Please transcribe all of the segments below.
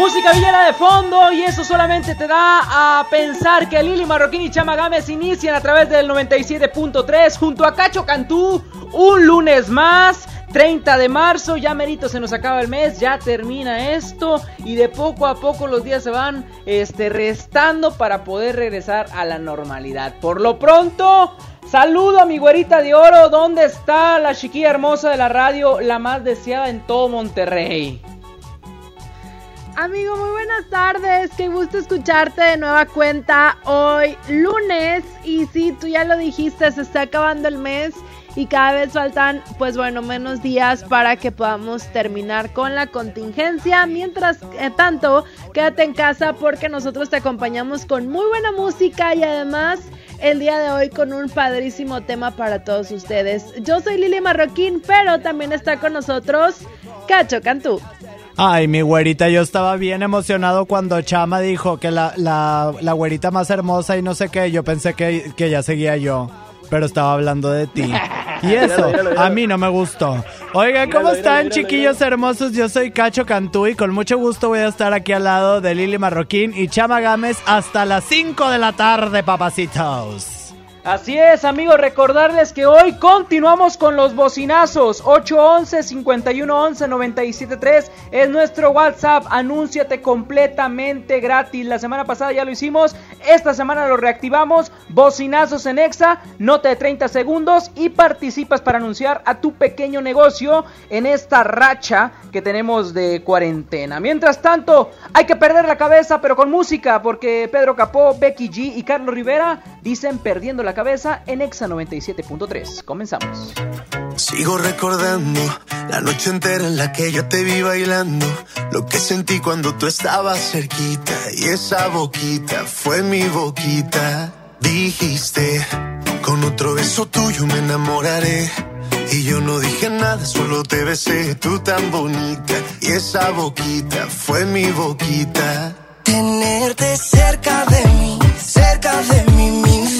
Música villera de fondo y eso solamente te da a pensar que Lili Marroquín y Chama Gámez inician a través del 97.3 junto a Cacho Cantú un lunes más. 30 de marzo, ya merito se nos acaba el mes, ya termina esto y de poco a poco los días se van este, restando para poder regresar a la normalidad. Por lo pronto, saludo a mi güerita de oro, ¿dónde está la chiquilla hermosa de la radio, la más deseada en todo Monterrey? Amigo, muy buenas tardes. Qué gusto escucharte de nueva cuenta hoy lunes. Y sí, tú ya lo dijiste, se está acabando el mes y cada vez faltan, pues bueno, menos días para que podamos terminar con la contingencia. Mientras tanto, quédate en casa porque nosotros te acompañamos con muy buena música y además el día de hoy con un padrísimo tema para todos ustedes. Yo soy Lili Marroquín, pero también está con nosotros Cacho Cantú. Ay, mi güerita, yo estaba bien emocionado cuando Chama dijo que la, la, la güerita más hermosa y no sé qué, yo pensé que, que ya seguía yo, pero estaba hablando de ti. Y eso, a mí no me gustó. Oigan, ¿cómo están, chiquillos hermosos? Yo soy Cacho Cantú y con mucho gusto voy a estar aquí al lado de Lili Marroquín y Chama Gámez hasta las 5 de la tarde, papacitos. Así es, amigos, recordarles que hoy continuamos con los bocinazos. 811-511-973 es nuestro WhatsApp. Anúnciate completamente gratis. La semana pasada ya lo hicimos. Esta semana lo reactivamos. Bocinazos en Exa, nota de 30 segundos y participas para anunciar a tu pequeño negocio en esta racha que tenemos de cuarentena. Mientras tanto, hay que perder la cabeza, pero con música, porque Pedro Capó, Becky G y Carlos Rivera dicen perdiendo la cabeza en Exa 97.3. Comenzamos. Sigo recordando la noche entera en la que yo te vi bailando, lo que sentí cuando tú estabas cerquita y esa boquita fue mi boquita. Dijiste, con otro beso tuyo me enamoraré. Y yo no dije nada, solo te besé, tú tan bonita. Y esa boquita fue mi boquita. Tenerte cerca de mí, cerca de mí, mi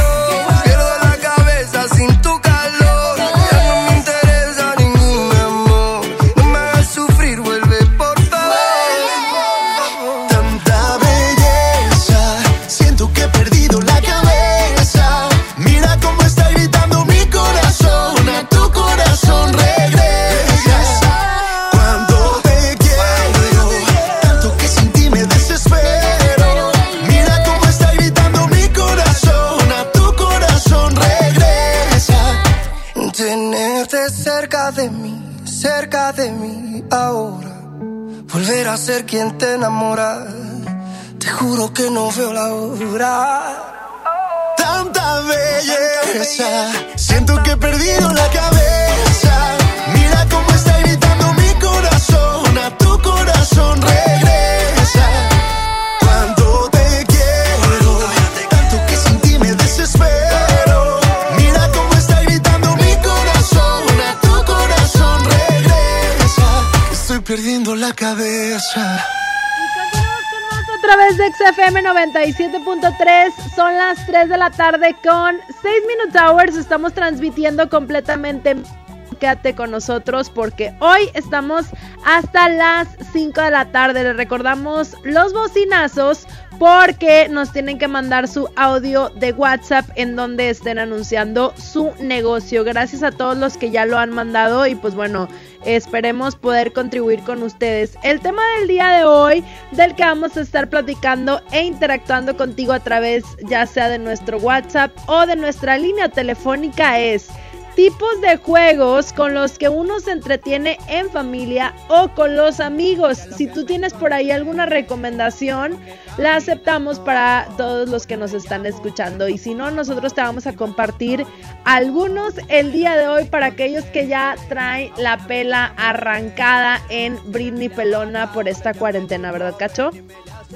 ser quien te enamora. Te juro que no veo la hora. Tanta belleza, siento que he perdido la cabeza. Mira cómo está gritando mi corazón, a tu corazón regresa. Cuando te quiero, tanto que sin ti me desespero. Mira cómo está gritando mi corazón, a tu corazón regresa. Estoy perdiendo la cabeza. Con otra vez de XFM 97.3. Son las 3 de la tarde con 6 Minute Hours. Estamos transmitiendo completamente. Quédate con nosotros porque hoy estamos hasta las 5 de la tarde. Les recordamos los bocinazos porque nos tienen que mandar su audio de WhatsApp en donde estén anunciando su negocio. Gracias a todos los que ya lo han mandado y pues bueno, esperemos poder contribuir con ustedes. El tema del día de hoy, del que vamos a estar platicando e interactuando contigo a través ya sea de nuestro WhatsApp o de nuestra línea telefónica es tipos de juegos con los que uno se entretiene en familia o con los amigos. Si tú tienes por ahí alguna recomendación, la aceptamos para todos los que nos están escuchando. Y si no, nosotros te vamos a compartir algunos el día de hoy para aquellos que ya traen la pela arrancada en Britney Pelona por esta cuarentena, ¿verdad, Cacho?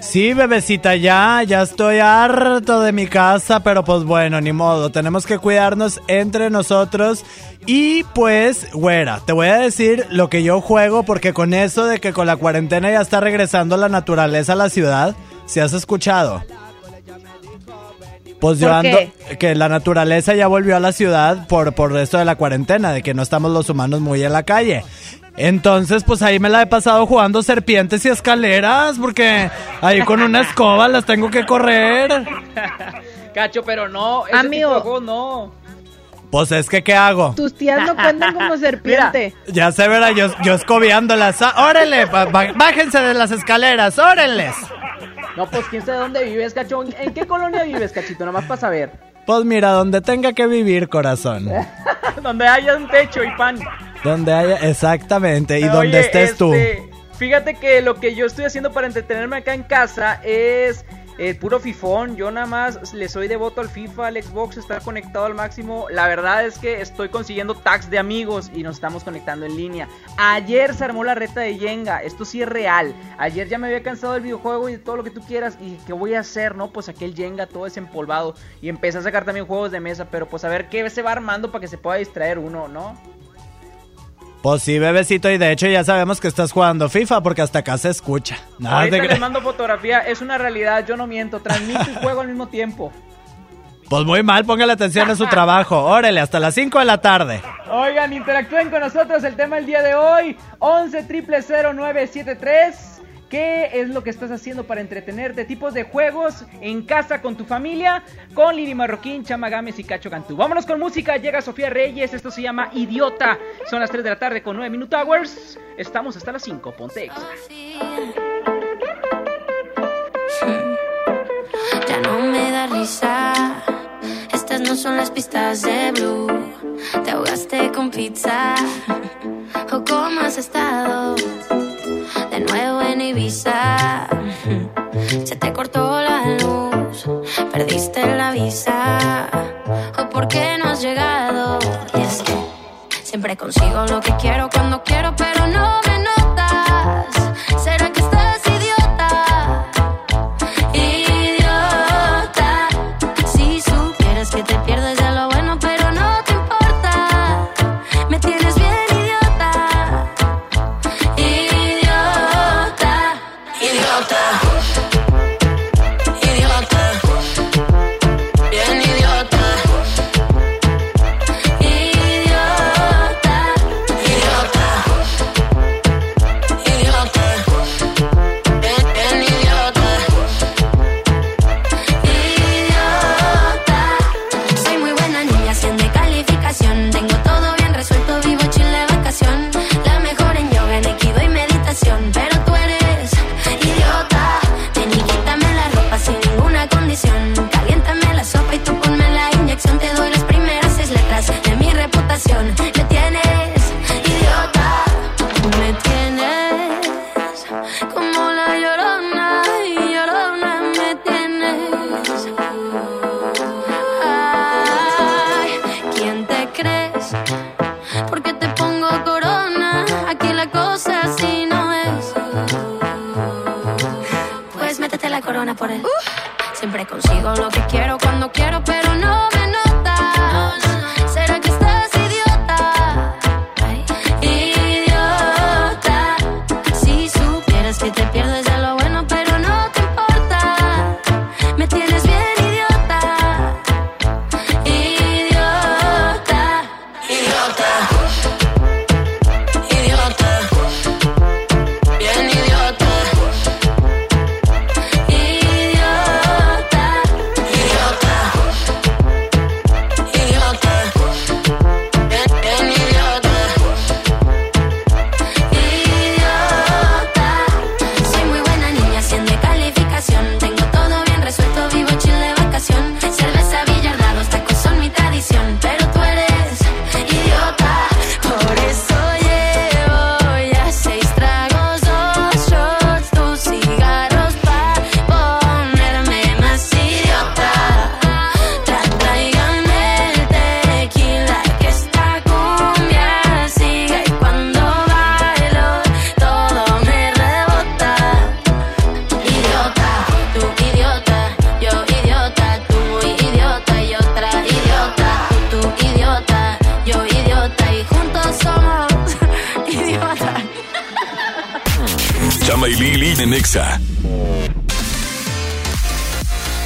Sí, bebecita, ya, ya estoy harto de mi casa, pero pues bueno, ni modo, tenemos que cuidarnos entre nosotros. Y pues, güera, te voy a decir lo que yo juego, porque con eso de que con la cuarentena ya está regresando la naturaleza a la ciudad, si has escuchado. Pues yo ¿Por ando, que la naturaleza ya volvió a la ciudad por, por esto de la cuarentena, de que no estamos los humanos muy en la calle. Entonces, pues ahí me la he pasado jugando serpientes y escaleras, porque ahí con una escoba las tengo que correr. Cacho, pero no, ese Amigo. tipo de juego no. Pues es que, ¿qué hago? Tus tías no cuentan como serpiente. Ya se verá, yo, yo escobiándolas. Ah, ¡Órale! ¡Bájense de las escaleras! ¡Órenles! No, pues quién sabe dónde vives, Cacho. ¿En qué colonia vives, Cachito? Nomás para saber. Pues mira, donde tenga que vivir, corazón. Donde haya un techo y pan. Donde haya, exactamente, y Oye, donde estés tú. este, Fíjate que lo que yo estoy haciendo para entretenerme acá en casa es eh, puro fifón. Yo nada más le soy devoto al FIFA, al Xbox, estar conectado al máximo. La verdad es que estoy consiguiendo tags de amigos y nos estamos conectando en línea. Ayer se armó la reta de Jenga. Esto sí es real. Ayer ya me había cansado del videojuego y de todo lo que tú quieras. ¿Y qué voy a hacer, no? Pues aquel Jenga todo desempolvado. Y empecé a sacar también juegos de mesa. Pero pues a ver qué se va armando para que se pueda distraer uno, ¿no? Pues sí, bebecito, y de hecho ya sabemos que estás jugando FIFA porque hasta acá se escucha. Nada Ahorita de les cre- mando fotografía, es una realidad, yo no miento, transmito y juego al mismo tiempo. Pues muy mal, póngale atención a su trabajo. Órale, hasta las 5 de la tarde. Oigan, interactúen con nosotros, el tema del día de hoy, 11 973 ¿Qué es lo que estás haciendo para entretenerte? Tipos de juegos en casa con tu familia, con Lili Marroquín, Chama Gámez y Cacho Cantú. Vámonos con música, llega Sofía Reyes, esto se llama Idiota. Son las 3 de la tarde con 9 Minute Hours. Estamos hasta las 5, ponte extra. Ya no me da risa. Estas no son las pistas de Blue. Te ahogaste con pizza. ¿O cómo has estado? De nuevo en Ibiza. Se te cortó la luz. Perdiste la visa. ¿O por qué no has llegado? Siempre consigo lo que quiero cuando quiero, pero no me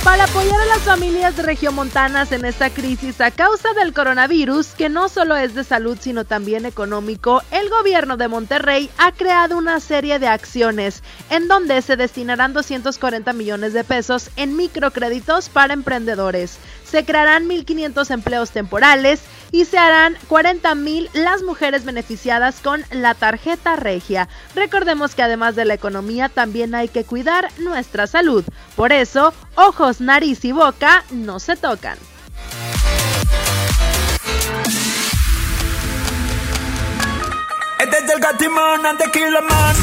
Para apoyar a las familias regiomontanas en esta crisis a causa del coronavirus, que no solo es de salud sino también económico, el gobierno de Monterrey ha creado una serie de acciones en donde se destinarán 240 millones de pesos en microcréditos para emprendedores. Se crearán 1.500 empleos temporales y se harán 40.000 las mujeres beneficiadas con la tarjeta regia. Recordemos que además de la economía también hay que cuidar nuestra salud. Por eso, ojos, nariz y boca no se tocan. Este es el Man.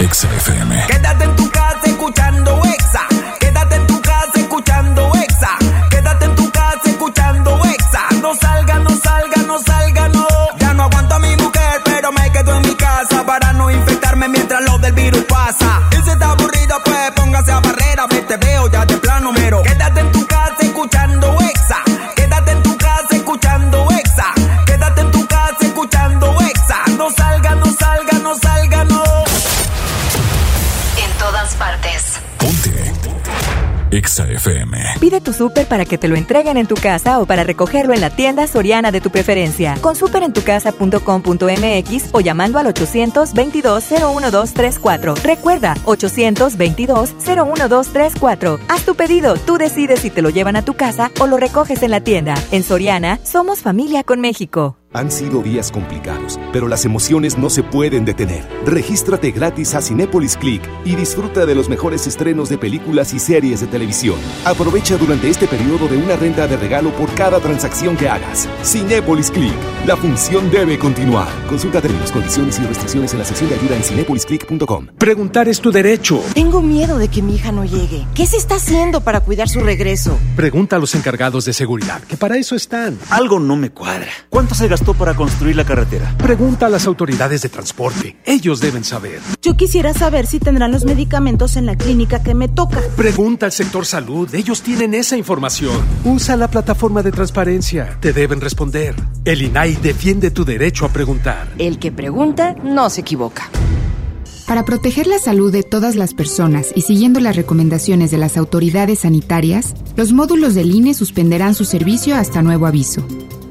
Exa FM. Quédate en tu casa escuchando Exa. Quédate en tu casa escuchando Exa. Quédate en tu casa escuchando Exa. No salga, no salga, no salga, no. Ya no aguanto a mi mujer, pero me quedo en mi casa para no infectarme mientras lo del virus pasa. Exa FM. Pide tu súper para que te lo entreguen en tu casa o para recogerlo en la tienda soriana de tu preferencia. Con superentucasa.com.mx o llamando al 822-01234. Recuerda, 822-01234. Haz tu pedido, tú decides si te lo llevan a tu casa o lo recoges en la tienda. En Soriana, somos familia con México. Han sido días complicados, pero las emociones no se pueden detener. Regístrate gratis a Cinépolis Click y disfruta de los mejores estrenos de películas y series de televisión. Aprovecha durante este periodo de una renta de regalo por cada transacción que hagas. Cinépolis Click. La función debe continuar. Consulta términos, condiciones y restricciones en la sección de ayuda en cinépolisclick.com. Preguntar es tu derecho. Tengo miedo de que mi hija no llegue. ¿Qué se está haciendo para cuidar su regreso? Pregunta a los encargados de seguridad, que para eso están. Algo no me cuadra. ¿Cuánto se gastó para construir la carretera? Pregunta a las autoridades de transporte. Ellos deben saber. Yo quisiera saber si tendrán los medicamentos en la clínica que me toca. Pregunta al sector salud. Ellos tienen esa información. Usa la plataforma de transparencia. Te deben responder. El INAI defiende tu derecho a preguntar. El que pregunta no se equivoca. Para proteger la salud de todas las personas y siguiendo las recomendaciones de las autoridades sanitarias, los módulos del INE suspenderán su servicio hasta nuevo aviso.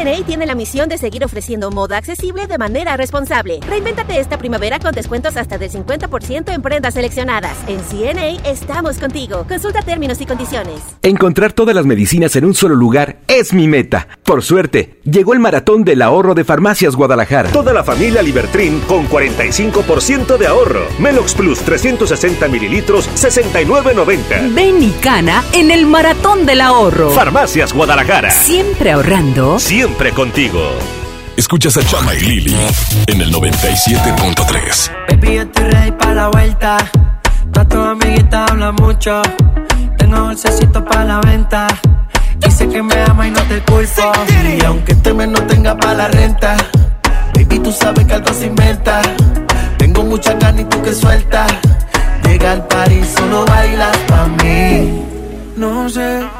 CNA tiene la misión de seguir ofreciendo moda accesible de manera responsable. Reinvéntate esta primavera con descuentos hasta del 50% en prendas seleccionadas. En CNA estamos contigo. Consulta términos y condiciones. Encontrar todas las medicinas en un solo lugar es mi meta. Por suerte, llegó el maratón del ahorro de Farmacias Guadalajara. Toda la familia Libertrin con 45% de ahorro. Melox Plus 360 mililitros, 69.90. Ven y cana en el maratón del ahorro. Farmacias Guadalajara. Siempre ahorrando. Siempre contigo. Escuchas a Chama y Lili en el 97.3. Baby, yo estoy ready para la vuelta. Toda tu amiguita habla mucho. Tengo bolsecito para la venta. Dice que me ama y no te culpo. Y aunque este mes no tenga para la renta, baby, tú sabes que algo se inventa. Tengo mucha carne y tú que sueltas. Llega al party, solo bailas pa' mí. No sé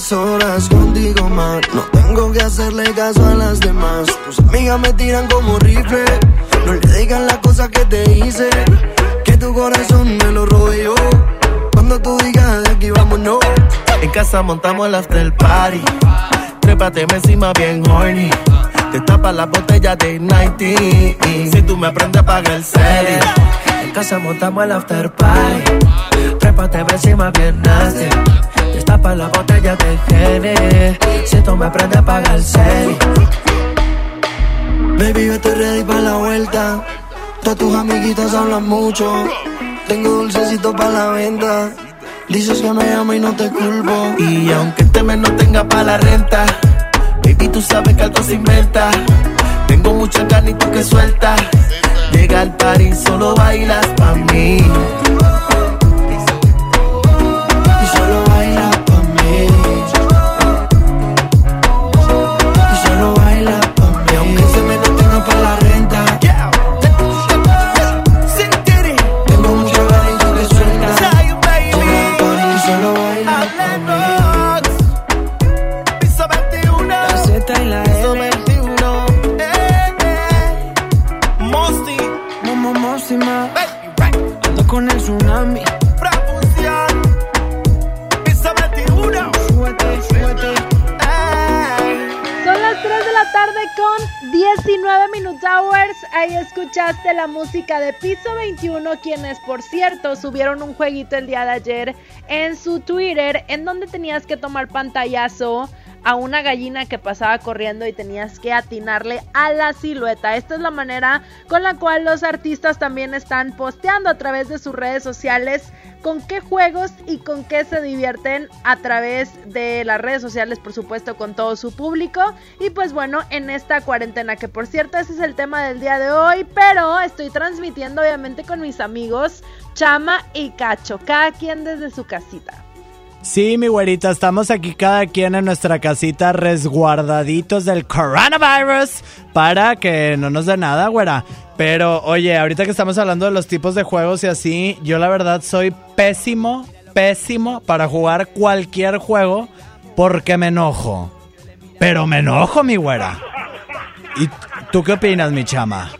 Solas contigo más. No tengo que hacerle caso a las demás. Tus amigas me tiran como rifle. No le digan las cosas que te hice. Que tu corazón me lo yo. Cuando tú digas de aquí vámonos. En casa montamos el after party. Trépate encima bien horny. Te tapa la botella de 90. Si tú me aprendes a pagar el serie. En casa montamos el after party. Trépate encima bien nasty. Te tapa la botella de Gene. Si tú me aprendes a pagar el serie. Baby, yo estoy ready para la vuelta. Todas tus amiguitas hablan mucho. Tengo dulcecito para la venta. Dices que me amo y no te culpo. Y aunque este mes no tenga para la renta, baby, tú sabes que algo se inventa. Tengo mucha carne y tú que suelta. Llega al party, solo bailas pa' mí. 19 Minute Hours. Ahí escuchaste la música de Piso 21, quienes por cierto subieron un jueguito el día de ayer en su Twitter en donde tenías que tomar pantallazo a una gallina que pasaba corriendo y tenías que atinarle a la silueta. Esta es la manera con la cual los artistas también están posteando a través de sus redes sociales con qué juegos y con qué se divierten a través de las redes sociales, por supuesto, con todo su público. Y pues bueno, en esta cuarentena, que por cierto ese es el tema del día de hoy, pero estoy transmitiendo obviamente con mis amigos Chama y Cacho, cada quien desde su casita. Sí, mi güerita, estamos aquí cada quien en nuestra casita resguardaditos del coronavirus para que no nos dé nada, güera. Pero oye, ahorita que estamos hablando de los tipos de juegos y así, yo la verdad soy pésimo, pésimo para jugar cualquier juego porque me enojo. Pero me enojo, mi güera. ¿Y tú qué opinas, mi chama?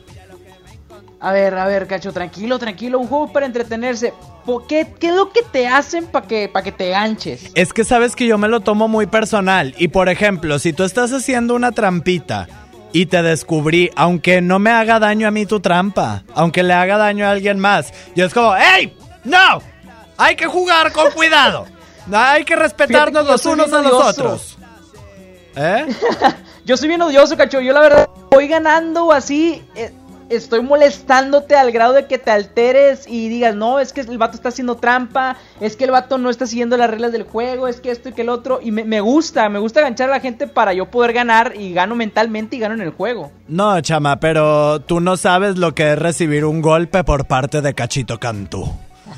A ver, a ver, Cacho, tranquilo, tranquilo. Un juego para entretenerse. ¿Por qué, ¿Qué es lo que te hacen para que, pa' que te ganches? Es que sabes que yo me lo tomo muy personal. Y por ejemplo, si tú estás haciendo una trampita y te descubrí, aunque no me haga daño a mí tu trampa, aunque le haga daño a alguien más, yo es como, ¡Ey! ¡No! Hay que jugar con cuidado. Hay que respetarnos que los unos a los otros. ¿Eh? Yo soy bien odioso, Cacho. Yo la verdad voy ganando así. eh, estoy molestándote al grado de que te alteres y digas, no, es que el vato está haciendo trampa, es que el vato no está siguiendo las reglas del juego, es que esto y que el otro. Y me, me gusta, me gusta ganchar a la gente para yo poder ganar y gano mentalmente y gano en el juego. No, chama, pero tú no sabes lo que es recibir un golpe por parte de Cachito Cantú.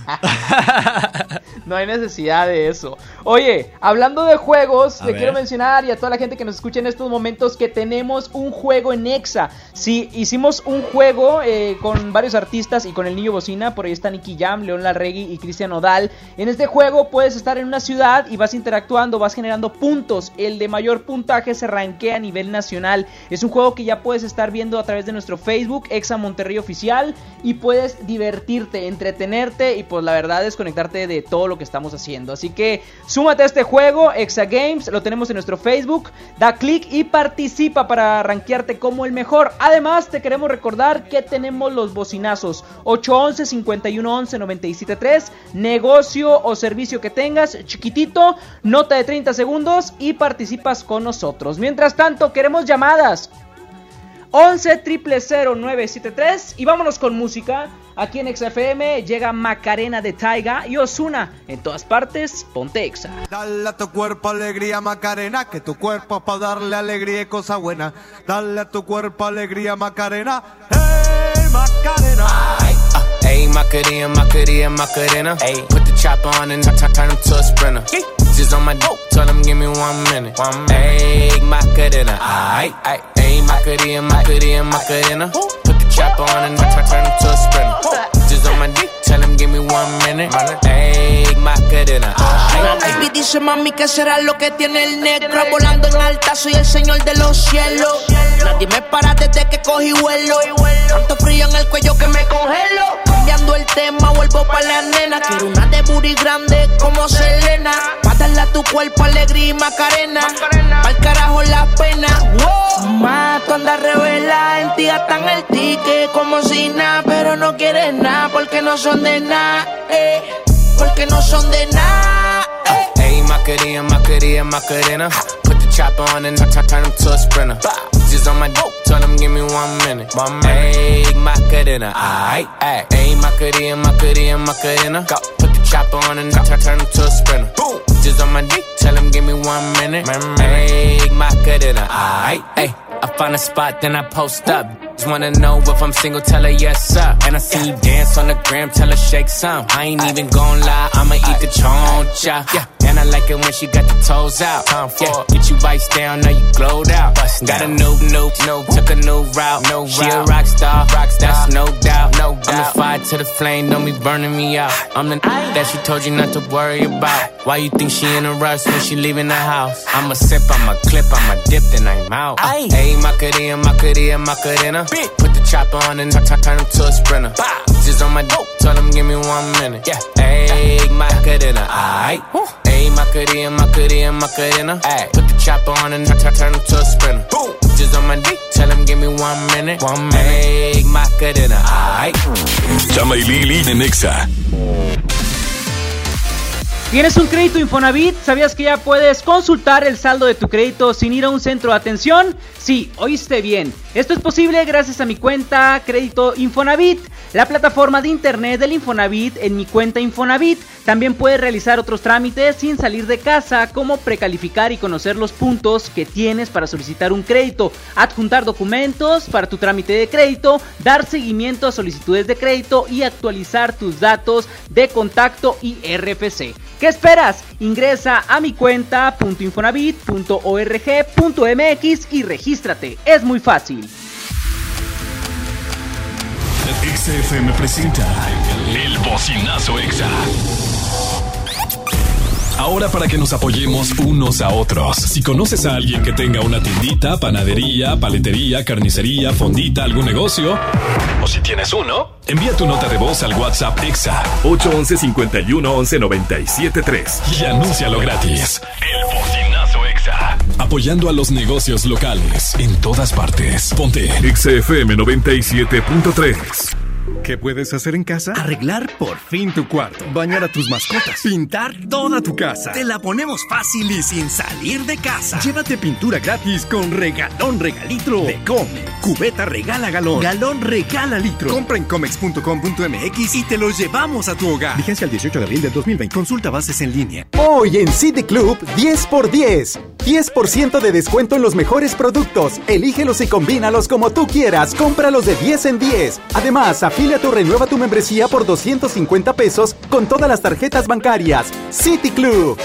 No hay necesidad de eso. Oye, hablando de juegos, A le ver. quiero mencionar y a toda la gente que nos escucha en estos momentos que tenemos un juego en Exa. Sí, hicimos un juego eh, con varios artistas y con el niño bocina. Por ahí está Nicky Jam, León Larregui y Cristian Odal. En este juego puedes estar en una ciudad y vas interactuando, vas generando puntos. El de mayor puntaje se rankea a nivel nacional. Es un juego que ya puedes estar viendo a través de nuestro Facebook, Exa Monterrey Oficial, y puedes divertirte, entretenerte y pues la verdad desconectarte de todo lo que estamos haciendo. Así que súmate a este juego, Exa Games, lo tenemos en nuestro Facebook, da clic y participa para rankearte como el mejor. Además, te queremos recordar que tenemos los bocinazos 811 511 973, negocio o servicio que tengas, chiquitito, nota de 30 segundos y participas con nosotros. Mientras tanto, queremos llamadas 11 973 y vámonos con música. Aquí en XFM llega Macarena de Taiga y Osuna. En todas partes, ponte Exa. Dale a tu cuerpo alegría Macarena, que tu cuerpo es para darle alegría y cosa buena. Dale a tu cuerpo alegría Macarena, hey Macarena. Ayy, Macarena, Macarena, Macarena. Ayy, put the chopper on and t- turn him to a sprinter. Just on my dope, tell him give me one minute. One minute. Ayy, Macarena, aight, aight. Ayy, Macarena, Macarena, Macarena. The chopper on and t- turn him to a sprinter. Just on my dick, tell him give me one minute. Egg Macarena. La baby dice mami que será lo que tiene el negro Volando en alta soy el señor de los cielos. Nadie me para desde que cogí vuelo. Tanto frío en el cuello que me congelo. Cambiando el tema vuelvo pa' la nena. Quiero una de booty grande como Selena. Pa' darle a tu cuerpo alegría y macarena. Pa'l carajo la pena. Wow. Mamá, tú andas revela En ti gastan el ticket como si nada Pero no quieres nada porque no son de nada eh, Porque no son de nada Ayy, Macarena, Macarena, Macarena. Put the chopper on and t- turn him to a sprinter. Just on my dope, tell him give me one minute. One minute. Egg Macarena. Aight, ayy. Ayy, Macarena, Macarena, Macarena. Go. Chopper on and t- turn him to a sprinter. Boom. Just on my dick, tell him give me one minute. Egg Macarena. Aight, ayy. I find a spot, then I post up. Just wanna know if I'm single, tell her yes, sir. And I see you dance on the gram, tell her shake some. I ain't even gon' lie, I'ma eat the choncha. Yeah. I like it when she got the toes out. Time for yeah. Get you vice down, now you glowed out. Bust got a new, new, new, took a new route. No she a rock star, rock star, that's no doubt. No doubt. I'm the fire to the flame, don't be burning me out. I'm the that she told you not to worry about. Why you think she in a rush when she leaving the house? I'ma sip, I'ma clip, I'ma dip, then I'm out. Hey, Ayy, Macarena, Macarena, Macarena. Put the chopper on and t- t- turn him to a sprinter. Just on my dope, tell him give me one minute. Yeah, egg Macarena, aight. Ayy, Macarena, Macarena, Macarena. Ayy, put the chopper on and t- t- turn him to a sprinter. Boom, just on my dick, tell him give me one minute. One minute. Egg Macarena, aight. Chama y Lili en Exa. ¿Tienes un crédito Infonavit? ¿Sabías que ya puedes consultar el saldo de tu crédito sin ir a un centro de atención? Sí, oíste bien. Esto es posible gracias a mi cuenta Crédito Infonavit, la plataforma de internet del Infonavit en mi cuenta Infonavit. También puedes realizar otros trámites sin salir de casa, como precalificar y conocer los puntos que tienes para solicitar un crédito, adjuntar documentos para tu trámite de crédito, dar seguimiento a solicitudes de crédito y actualizar tus datos de contacto y RFC. ¿Qué esperas? Ingresa a mi cuenta.infonavit.org.mx y regístrate. Es muy fácil. XFM presenta El Bocinazo Exa. Ahora para que nos apoyemos unos a otros. Si conoces a alguien que tenga una tiendita, panadería, paletería, carnicería, fondita, algún negocio, o si tienes uno, envía tu nota de voz al WhatsApp Exa 811 51 11 97 3. y anúncialo gratis. El Bocinazo Exa. Apoyando a los negocios locales en todas partes. Ponte XFM 97.3. ¿Qué puedes hacer en casa? Arreglar por fin tu cuarto. Bañar a tus mascotas. Pintar toda tu casa. Te la ponemos fácil y sin salir de casa. Llévate pintura gratis con regalón regalitro de Come. Cubeta regala galón. Galón regala litro. Compra en comex.com.mx y te lo llevamos a tu hogar. Vigencia el 18 de abril del 2020. Consulta bases en línea. Hoy en City Club 10 por 10. 10% de descuento en los mejores productos. Elígelos y combínalos como tú quieras. Cómpralos de 10 en 10. Además, afíliate o renueva tu membresía por 250 pesos con todas las tarjetas bancarias. City Club.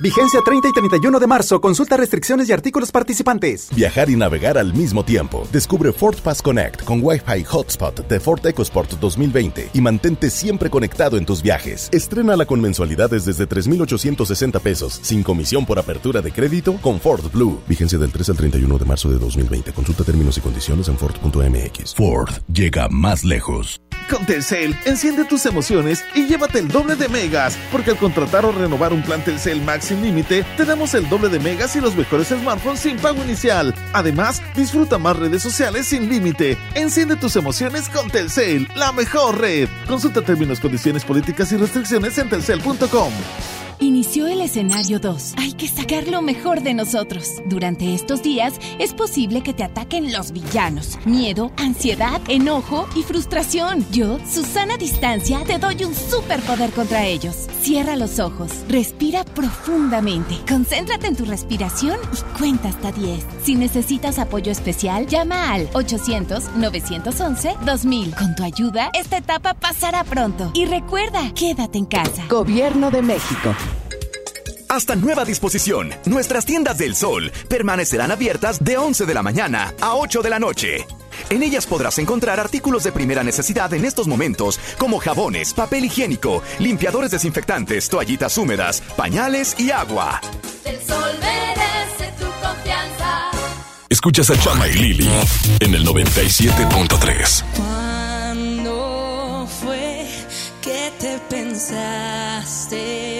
Vigencia 30 y 31 de marzo. Consulta restricciones y artículos participantes. Viajar y navegar al mismo tiempo. Descubre Ford Pass Connect con Wi-Fi Hotspot de Ford EcoSport 2020 y mantente siempre conectado en tus viajes. Estrénala con mensualidades desde 3,860 pesos, sin comisión por apertura de crédito con Ford Blue. Vigencia del 3 al 31 de marzo de 2020. Consulta términos y condiciones en Ford.mx. Ford llega más lejos. Con Telcel, enciende tus emociones y llévate el doble de megas, porque al contratar o renovar un plan Telcel Max sin límite, te damos el doble de megas y los mejores smartphones sin pago inicial. Además, disfruta más redes sociales sin límite. Enciende tus emociones con Telcel, la mejor red. Consulta términos, condiciones políticas y restricciones en telcel.com. Inició el escenario 2. Hay que sacar lo mejor de nosotros. Durante estos días es posible que te ataquen los villanos. Miedo, ansiedad, enojo y frustración. Yo, Susana Distancia, te doy un superpoder contra ellos. Cierra los ojos, respira profundamente, concéntrate en tu respiración y cuenta hasta 10. Si necesitas apoyo especial, llama al 800-911-2000. Con tu ayuda, esta etapa pasará pronto. Y recuerda, quédate en casa. Gobierno de México. Hasta nueva disposición, nuestras tiendas del sol permanecerán abiertas de 11 de la mañana a 8 de la noche. En ellas podrás encontrar artículos de primera necesidad en estos momentos, como jabones, papel higiénico, limpiadores desinfectantes, toallitas húmedas, pañales y agua. El sol merece tu confianza. Escuchas a Chama y Lili en el 97.3. ¿Cuándo fue que te pensaste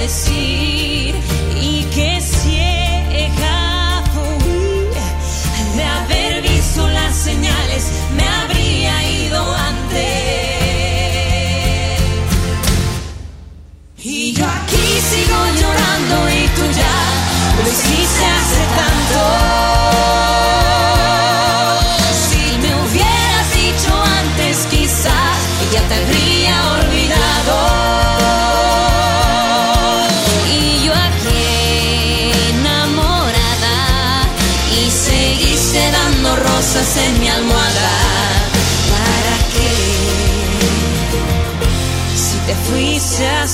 decir? Y que ciega fui de haber visto las señales, me habría ido antes. Y yo aquí sigo llorando y tú ya lo hiciste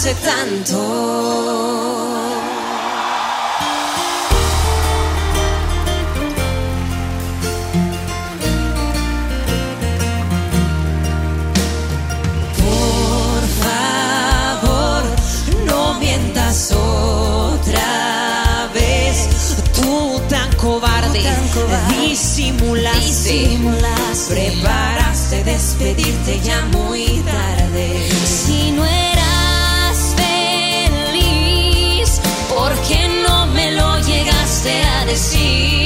hace tanto. Por favor, no mientas otra vez. Tú tan cobarde, disimulaste, preparaste despedirte ya muy tarde. see.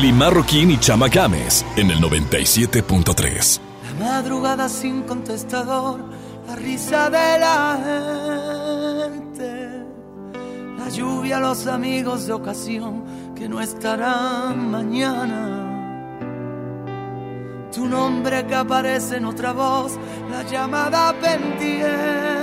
Lili Marroquín y Chama Games en el 97.3. La madrugada sin contestador, la risa de la gente, la lluvia, los amigos de ocasión que no estarán mañana. Tu nombre que aparece en otra voz, la llamada pendiente.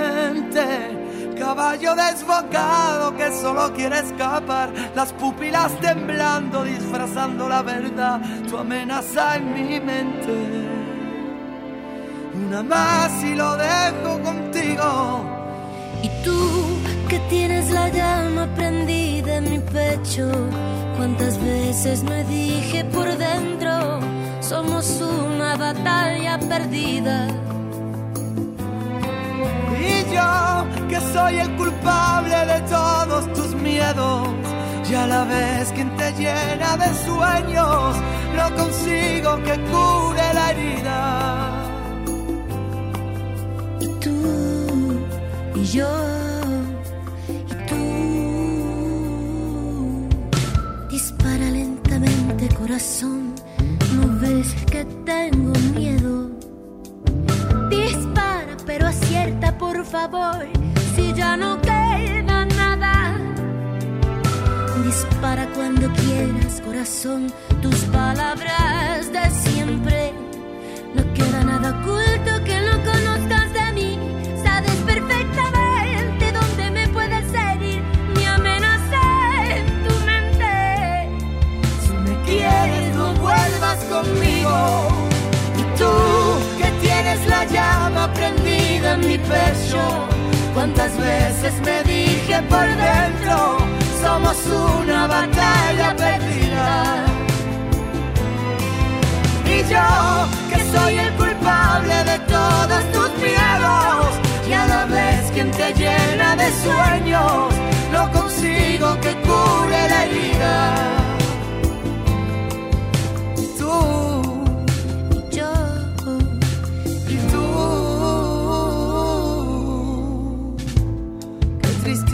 Caballo desbocado que solo quiere escapar, las pupilas temblando, disfrazando la verdad, tu amenaza en mi mente. Una más y lo dejo contigo. Y tú que tienes la llama prendida en mi pecho, cuántas veces me dije por dentro, somos una batalla perdida. Que soy el culpable de todos tus miedos, y a la vez quien te llena de sueños, no consigo que cure la herida. Y tú y yo y tú. Dispara lentamente corazón, no ves que tengo miedo pero acierta por favor si ya no queda nada. Dispara cuando quieras, corazón, tus palabras de siempre. No queda nada oculto que no conozcas de mí, sabes perfectamente dónde me puedes herir ni amenazar en tu mente. Si me quieres, no vuelvas conmigo es la llama prendida en mi pecho. Cuántas veces me dije por dentro, somos una batalla perdida. Y yo, que soy el culpable de todos tus miedos, y a la vez quien te llena de sueños, no consigo que cure la herida.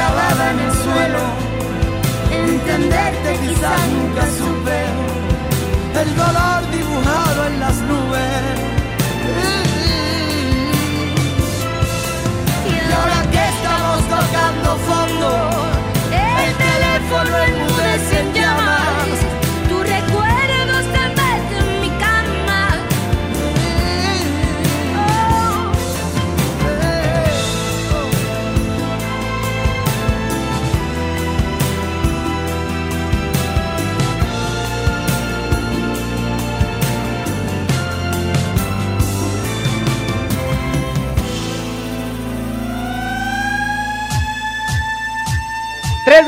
Clavada en el suelo, entenderte quizás nunca supe. El dolor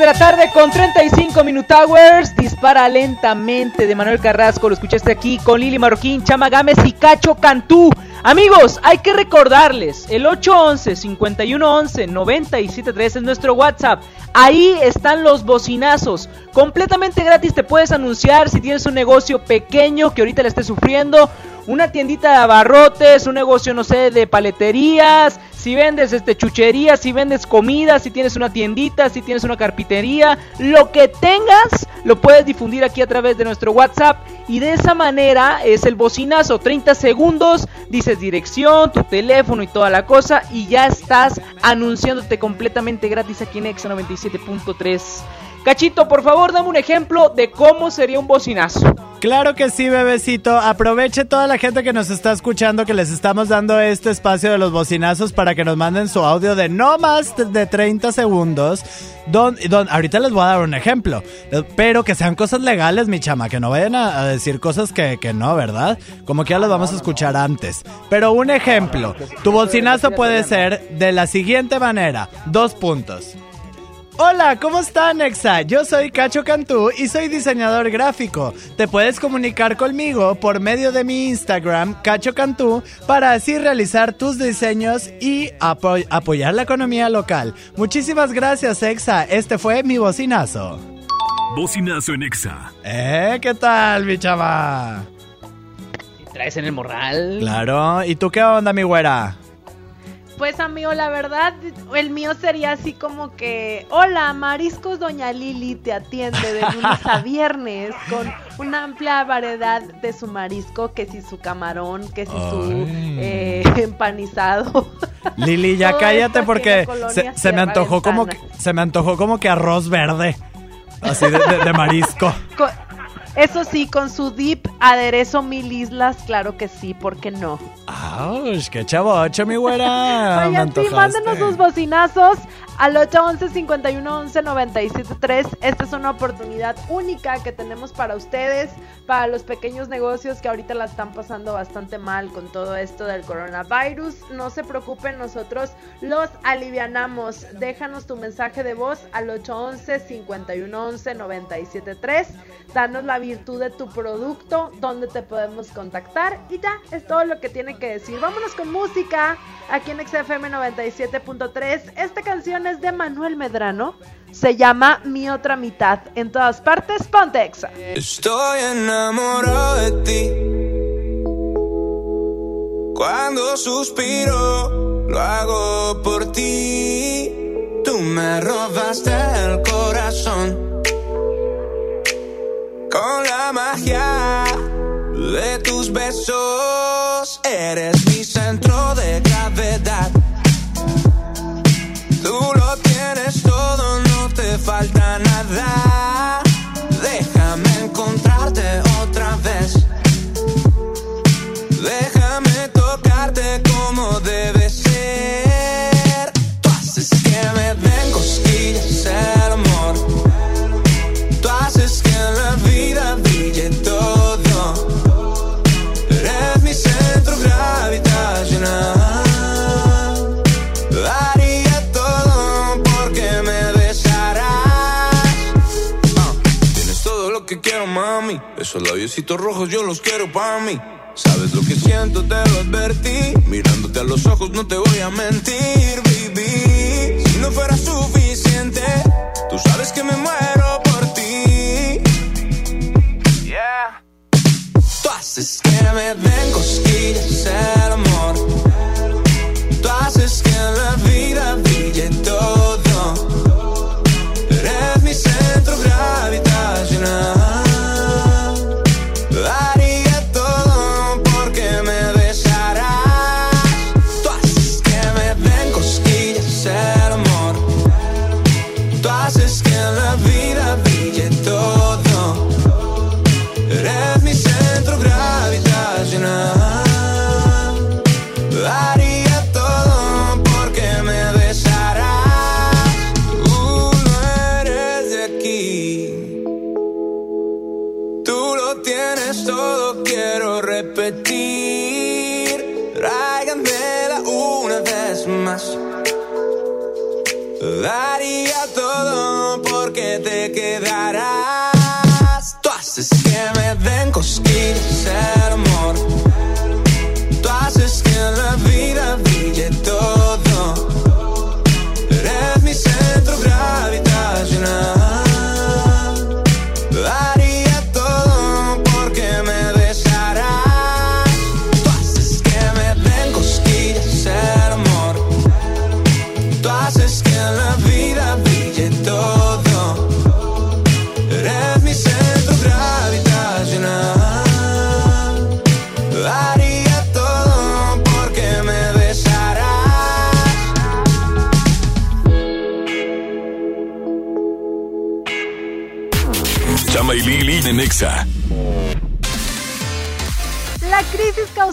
de la tarde con 35 Minute Hours. Dispara lentamente de Manuel Carrasco. Lo escuchaste aquí con Lili Marroquín, Chama Gámez y Cacho Cantú. Amigos, hay que recordarles: el 811-5111-973 es nuestro WhatsApp. Ahí están los bocinazos. Completamente gratis te puedes anunciar si tienes un negocio pequeño que ahorita le esté sufriendo. Una tiendita de abarrotes, un negocio, no sé, de paleterías, si vendes este chucherías, si vendes comida, si tienes una tiendita, si tienes una carpintería, lo que tengas, lo puedes difundir aquí a través de nuestro WhatsApp y de esa manera es el bocinazo, 30 segundos, dices dirección, tu teléfono y toda la cosa y ya estás anunciándote completamente gratis aquí en Exa 97.3. Cachito, por favor, dame un ejemplo de cómo sería un bocinazo. Claro que sí, bebecito. Aproveche toda la gente que nos está escuchando que les estamos dando este espacio de los bocinazos para que nos manden su audio de no más de 30 segundos. Don, don, ahorita les voy a dar un ejemplo, pero que sean cosas legales, mi chama, que no vayan a, decir cosas que, que no, ¿verdad? Como que ya las vamos a escuchar antes. Pero un ejemplo, tu bocinazo puede ser de la siguiente manera, dos puntos. Hola, ¿cómo están, Nexa? Yo soy Cacho Cantú y soy diseñador gráfico. Te puedes comunicar conmigo por medio de mi Instagram, Cacho Cantú, para así realizar tus diseños y apo apoyar la economía local. Muchísimas gracias, Exa. Este fue mi bocinazo. Bocinazo en Exa. ¿Eh? ¿Qué tal, mi chava? ¿Traes en el morral? Claro. ¿Y tú qué onda, mi güera? Pues amigo, la verdad, el mío sería así como que, hola, Mariscos Doña Lili te atiende de lunes a viernes con una amplia variedad de su marisco, que si su camarón, que si su eh, empanizado. Lili, ya Todo cállate porque se, se me antojó como que, se me antojó como que arroz verde. Así de, de- de marisco. Co- Eso sí, con su dip aderezo mil islas, claro que sí, ¿por qué no? ¡Auch! ¡Qué chavocho, mi güera! Oigan, sí, mándenos sus bocinazos al 811-511-973. Esta es una oportunidad única que tenemos para ustedes, para los pequeños negocios que ahorita la están pasando bastante mal con todo esto del coronavirus. No se preocupen, nosotros los alivianamos. Déjanos tu mensaje de voz al 811-511-973. Danos la virtud de tu producto, donde te podemos contactar y ya es todo lo que tiene que decir. Vámonos con música aquí en XFM 97.3. Esta canción es de Manuel Medrano. Se llama Mi otra mitad. En todas partes, Pontex. Estoy enamorado de ti. Cuando suspiro, lo hago por ti. Tú me robaste el corazón. Con la magia de tus besos, eres mi centro de gravedad. Todo, no te falta nada. Labiositos rojos yo los quiero para mí. Sabes lo que siento, te lo advertí. Mirándote a los ojos no te voy a mentir, baby. Si no fuera suficiente, tú sabes que me muero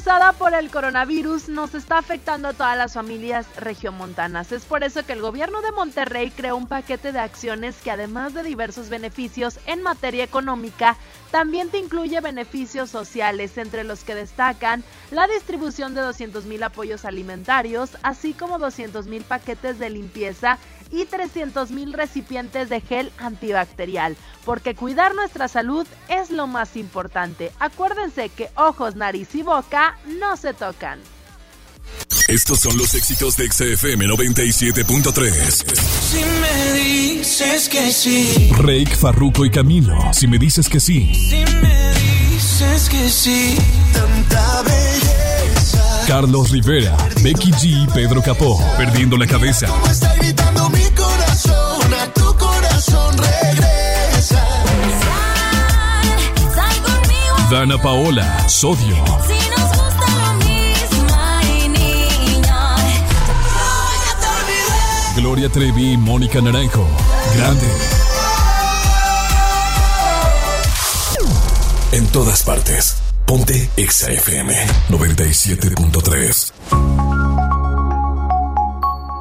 causada por el coronavirus nos está afectando a todas las familias regiomontanas. Es por eso que el gobierno de Monterrey creó un paquete de acciones que además de diversos beneficios en materia económica, también te incluye beneficios sociales, entre los que destacan la distribución de 200 mil apoyos alimentarios, así como 200 mil paquetes de limpieza y 300 mil recipientes de gel antibacterial, porque cuidar nuestra salud es lo más importante. Acuérdense que ojos, nariz y boca no se tocan. Estos son los éxitos de XFM 97.3. Si me dices que sí, Rake, Farruko y Camilo. Si me dices que sí. si me dices que sí, tanta belleza. Carlos Rivera, Becky G y Pedro Capó. Perdiendo la cabeza. Dana Paola, Sodio. Gloria Trevi y Mónica Naranjo. Grande. En todas partes. Ponte XFM 97.3.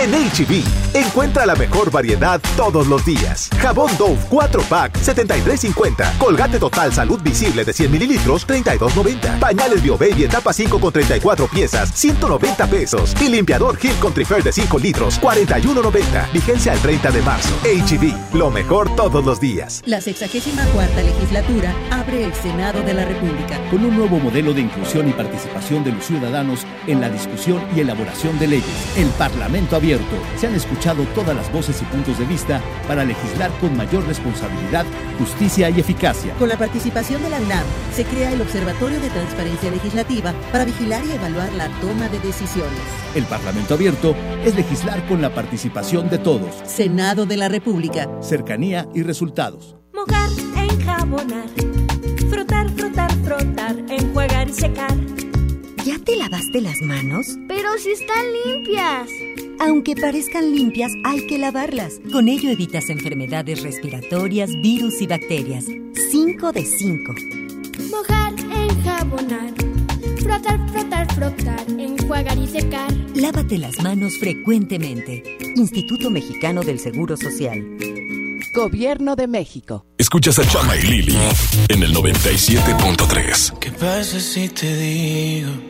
En HB, encuentra la mejor variedad todos los días. Jabón Dove 4 pack, 73.50. Colgate Total Salud Visible de 100 mililitros, 32.90. Pañales BioBaby en tapa 5 con 34 piezas, 190 pesos. Y limpiador Hill Country de 5 litros, 41.90. Vigencia el 30 de marzo. HB, lo mejor todos los días. La 64 legislatura abre el Senado de la República. Con un nuevo modelo de inclusión y participación de los ciudadanos en la discusión y elaboración de leyes. El Parlamento abierto. Se han escuchado todas las voces y puntos de vista para legislar con mayor responsabilidad, justicia y eficacia. Con la participación de la UNAM, se crea el Observatorio de Transparencia Legislativa para vigilar y evaluar la toma de decisiones. El Parlamento abierto es legislar con la participación de todos. Senado de la República. Cercanía y resultados. Mojar, enjabonar, frotar, frotar, frotar, enjuagar y secar. ¿Ya te lavaste las manos? Pero si están limpias. Aunque parezcan limpias, hay que lavarlas. Con ello evitas enfermedades respiratorias, virus y bacterias. 5 de 5. Mojar, enjabonar. Frotar, frotar, frotar. Enjuagar y secar. Lávate las manos frecuentemente. Instituto Mexicano del Seguro Social. Gobierno de México. Escuchas a Chama y Lili en el 97.3. ¿Qué pasa si te digo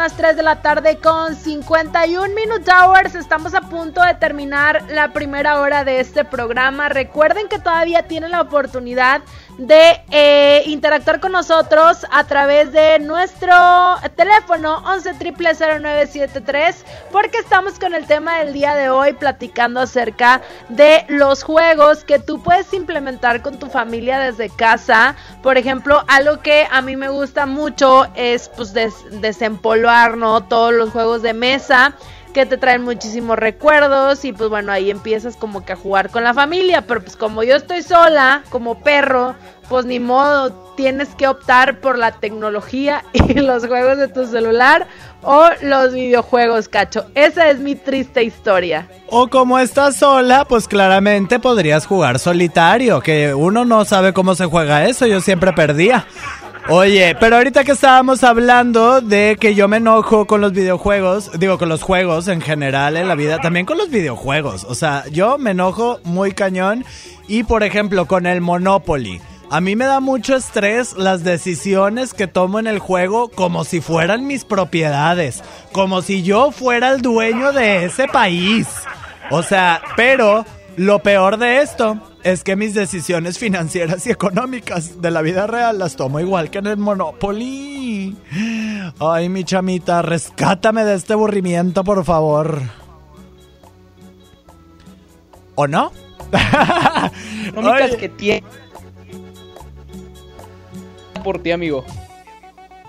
Las 3 de la tarde con 51 Minute Hours. Estamos a punto de terminar la primera hora de este programa. Recuerden que todavía tienen la oportunidad de eh, interactuar con nosotros a través de nuestro teléfono 11 0973 porque estamos con el tema del día de hoy platicando acerca de los juegos que tú puedes implementar con tu familia desde casa. Por ejemplo, algo que a mí me gusta mucho es pues des desempolvar, ¿no? Todos los juegos de mesa que te traen muchísimos recuerdos y pues bueno, ahí empiezas como que a jugar con la familia, pero pues como yo estoy sola, como perro, pues ni modo, tienes que optar por la tecnología y los juegos de tu celular o los videojuegos, cacho. Esa es mi triste historia. O como estás sola, pues claramente podrías jugar solitario, que uno no sabe cómo se juega eso, yo siempre perdía. Oye, pero ahorita que estábamos hablando de que yo me enojo con los videojuegos, digo con los juegos en general en la vida, también con los videojuegos, o sea, yo me enojo muy cañón y por ejemplo con el Monopoly. A mí me da mucho estrés las decisiones que tomo en el juego como si fueran mis propiedades, como si yo fuera el dueño de ese país. O sea, pero lo peor de esto es que mis decisiones financieras y económicas de la vida real las tomo igual que en el Monopoly. Ay, mi chamita, rescátame de este aburrimiento, por favor. ¿O no? Económicas que tiene por ti, amigo.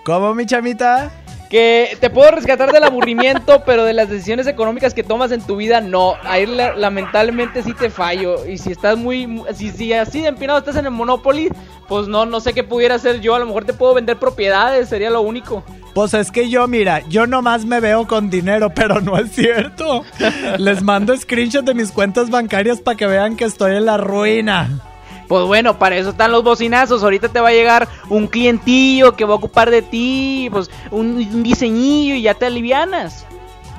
¿Cómo, mi chamita? que te puedo rescatar del aburrimiento, pero de las decisiones económicas que tomas en tu vida, no. Ahí la- lamentablemente sí te fallo. Y si estás muy, mu- si, si así de empinado estás en el Monopoly, pues no, no sé qué pudiera hacer yo. A lo mejor te puedo vender propiedades, sería lo único. Pues es que yo, mira, yo nomás me veo con dinero, pero no es cierto. Les mando screenshots de mis cuentas bancarias para que vean que estoy en la ruina. Pues bueno, para eso están los bocinazos. Ahorita te va a llegar un clientillo que va a ocupar de ti, pues un, diseñillo y ya te alivianas.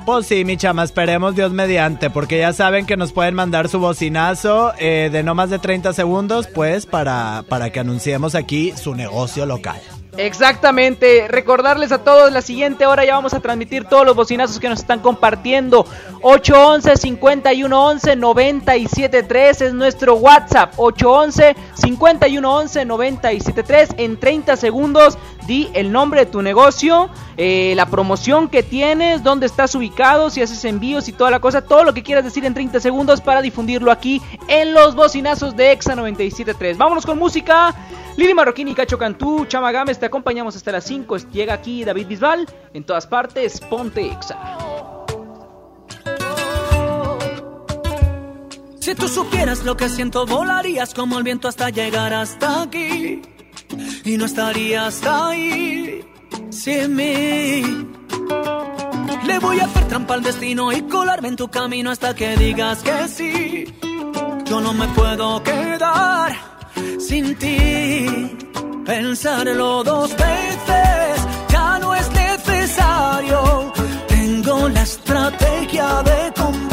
Pues sí, mi chama, esperemos Dios mediante, porque ya saben que nos pueden mandar su bocinazo eh, de no más de 30 segundos, pues para, para que anunciemos aquí su negocio local. Exactamente, recordarles a todos la siguiente hora ya vamos a transmitir todos los bocinazos que nos están compartiendo. 811 5111 973 es nuestro WhatsApp. 811 5111 973 en 30 segundos di el nombre de tu negocio, eh, la promoción que tienes, dónde estás ubicado, si haces envíos y toda la cosa, todo lo que quieras decir en 30 segundos para difundirlo aquí en los bocinazos de Exa 973. Vámonos con música. Lili Marroquín y Cacho Cantú, Chama Gámez, te acompañamos hasta las 5. Llega aquí David Bisbal. En todas partes, ponte Exa. Si tú supieras lo que siento, volarías como el viento hasta llegar hasta aquí. Y no estarías ahí sin mí. Le voy a hacer trampa al destino y colarme en tu camino hasta que digas que sí. Yo no me puedo quedar sin ti. Pensarlo dos veces ya no es necesario. Tengo la estrategia de convencerte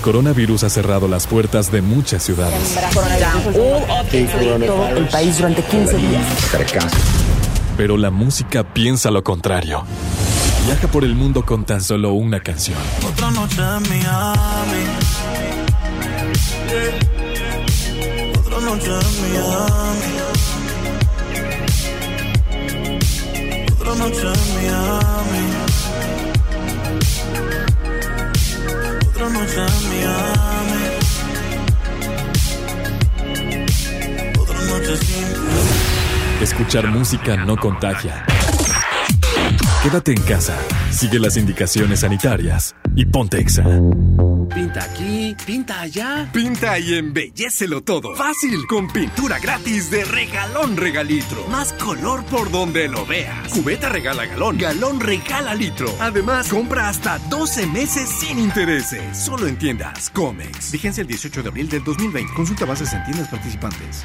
El coronavirus ha cerrado las puertas de muchas ciudades. el país durante 15 días. Pero la música piensa lo contrario. Viaja por el mundo con tan solo una canción. Otra noche en Miami. Yeah. Otra noche en Miami. Otra noche en Miami. Escuchar música no contagia. Quédate en casa, sigue las indicaciones sanitarias y ponte Exa. Pinta aquí, pinta allá. Pinta y embellecelo todo. Fácil, con pintura gratis de regalón regalitro. Más color por donde lo veas. Cubeta regala galón, galón regala litro. Además, compra hasta 12 meses sin intereses. Solo en tiendas Comex. Vigencia el 18 de abril del 2020. Consulta bases en tiendas participantes.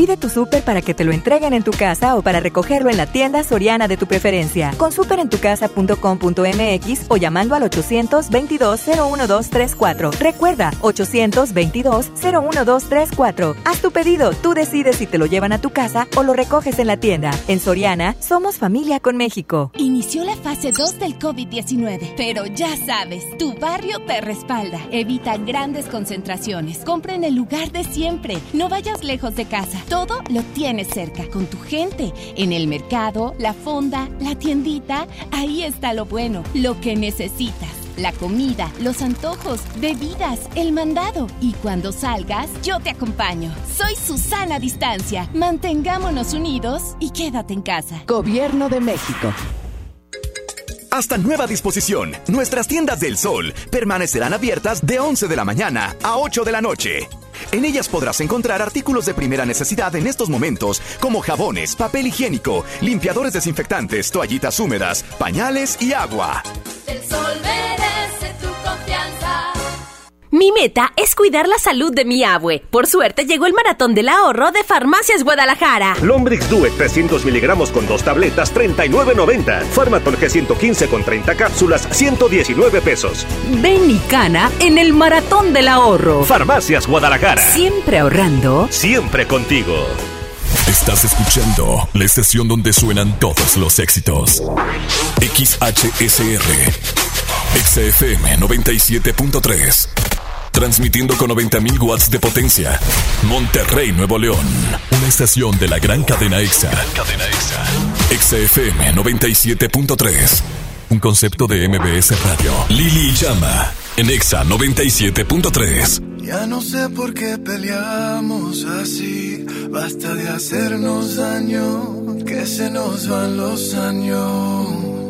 Pide tu súper para que te lo entreguen en tu casa o para recogerlo en la tienda soriana de tu preferencia. Con superentucasa.com.mx o llamando al 822-01234. Recuerda, 822-01234. Haz tu pedido, tú decides si te lo llevan a tu casa o lo recoges en la tienda. En Soriana, somos familia con México. Inició la fase 2 del COVID-19, pero ya sabes, tu barrio te respalda. Evita grandes concentraciones. Compra en el lugar de siempre. No vayas lejos de casa. Todo lo tienes cerca, con tu gente. En el mercado, la fonda, la tiendita, ahí está lo bueno, lo que necesitas. La comida, los antojos, bebidas, el mandado. Y cuando salgas, yo te acompaño. Soy Susana Distancia. Mantengámonos unidos y quédate en casa. Gobierno de México. Hasta nueva disposición, nuestras tiendas del sol permanecerán abiertas de 11 de la mañana a 8 de la noche. En ellas podrás encontrar artículos de primera necesidad en estos momentos, como jabones, papel higiénico, limpiadores desinfectantes, toallitas húmedas, pañales y agua. El sol merece tu confianza. Mi meta es cuidar la salud de mi abue. Por suerte llegó el maratón del ahorro de Farmacias Guadalajara. Lombrix Due 300 miligramos con dos tabletas, 39.90. Farmaton G115 con 30 cápsulas, 119 pesos. Ven y cana en el maratón del ahorro. Farmacias Guadalajara. Siempre ahorrando. Siempre contigo. Estás escuchando la estación donde suenan todos los éxitos. XHSR. XFM 97.3. Transmitiendo con 90.000 watts de potencia. Monterrey, Nuevo León. Una estación de la gran cadena EXA. cadena EXA. XFM 97.3. Un concepto de MBS Radio. Lili Llama. En EXA 97.3. Ya no sé por qué peleamos así. Basta de hacernos daño, que se nos van los años.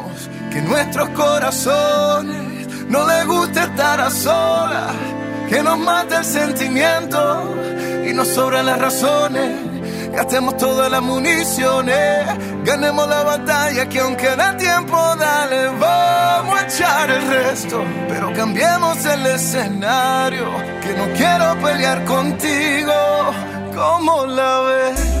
que nuestros corazones no les gusta estar a solas. Que nos mata el sentimiento y nos sobran las razones. Gastemos todas las municiones, ganemos la batalla que aunque da tiempo, dale, vamos a echar el resto, pero cambiemos el escenario, que no quiero pelear contigo, ¿cómo la ves?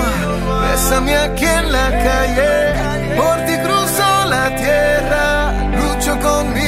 Bésame aquí en la calle, por ti cruzo la tierra, lucho con mil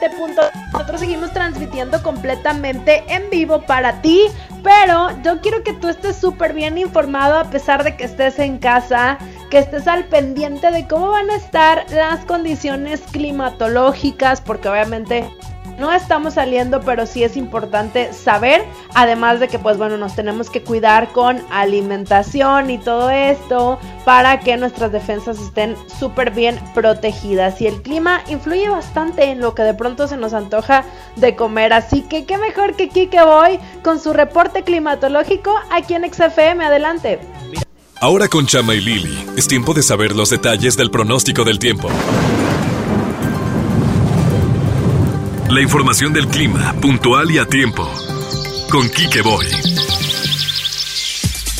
XFM 97. Nosotros seguimos transmitiendo completamente en vivo para ti, pero yo quiero que tú estés súper bien informado a pesar de que estés en casa, que estés al pendiente de cómo van a estar las condiciones climatológicas, porque obviamente no estamos saliendo, pero sí es importante saber, además de que pues bueno, nos tenemos que cuidar con alimentación y todo esto para que nuestras defensas estén súper bien protegidas. Y el clima influye bastante en lo que de pronto se nos antoja de comer, así que qué mejor que Kike Boy con su reporte climatológico aquí en XFM, adelante. Ahora con Chama y Lili, es tiempo de saber los detalles del pronóstico del tiempo. La información del clima, puntual y a tiempo. Con Quique Boy.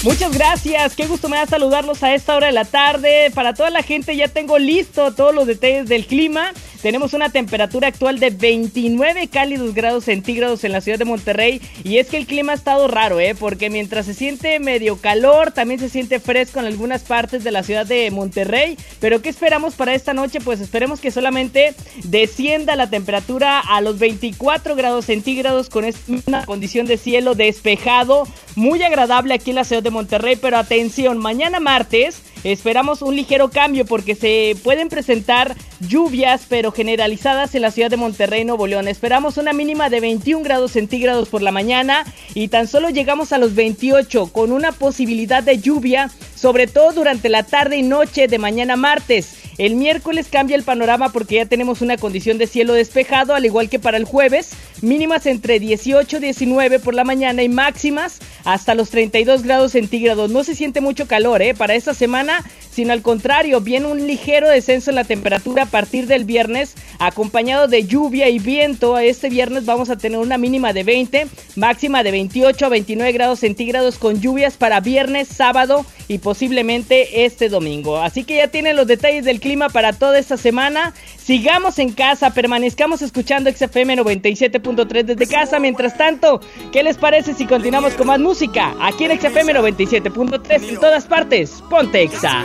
Muchas gracias, qué gusto me da saludarlos a esta hora de la tarde. Para toda la gente ya tengo listo todos los detalles del clima. Tenemos una temperatura actual de 29 cálidos grados centígrados en la ciudad de Monterrey. Y es que el clima ha estado raro, ¿eh? Porque mientras se siente medio calor, también se siente fresco en algunas partes de la ciudad de Monterrey. Pero ¿qué esperamos para esta noche? Pues esperemos que solamente descienda la temperatura a los 24 grados centígrados con una condición de cielo despejado. Muy agradable aquí en la ciudad de Monterrey. Pero atención, mañana martes esperamos un ligero cambio porque se pueden presentar lluvias, pero generalizadas en la ciudad de Monterrey, Nuevo León. Esperamos una mínima de 21 grados centígrados por la mañana y tan solo llegamos a los 28 con una posibilidad de lluvia, sobre todo durante la tarde y noche de mañana martes. El miércoles cambia el panorama porque ya tenemos una condición de cielo despejado, al igual que para el jueves. Mínimas entre 18 y 19 por la mañana y máximas hasta los 32 grados centígrados. No se siente mucho calor ¿eh? para esta semana, sino al contrario, viene un ligero descenso en la temperatura a partir del viernes, acompañado de lluvia y viento. Este viernes vamos a tener una mínima de 20, máxima de 28 a 29 grados centígrados con lluvias para viernes, sábado y posiblemente este domingo. Así que ya tienen los detalles del clima para toda esta semana. Sigamos en casa, permanezcamos escuchando XFM 97.3 desde casa. Mientras tanto, ¿qué les parece si continuamos con más música? Aquí en XFM 97.3 en todas partes. Ponte Exa.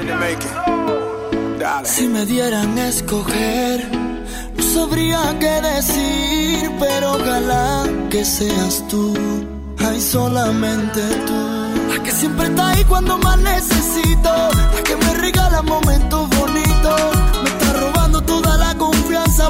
Si me dieran a escoger, no sabría qué decir, pero ojalá que seas tú, ay solamente tú. La que siempre está ahí cuando más necesito, la que me regala momentos me está robando toda la confianza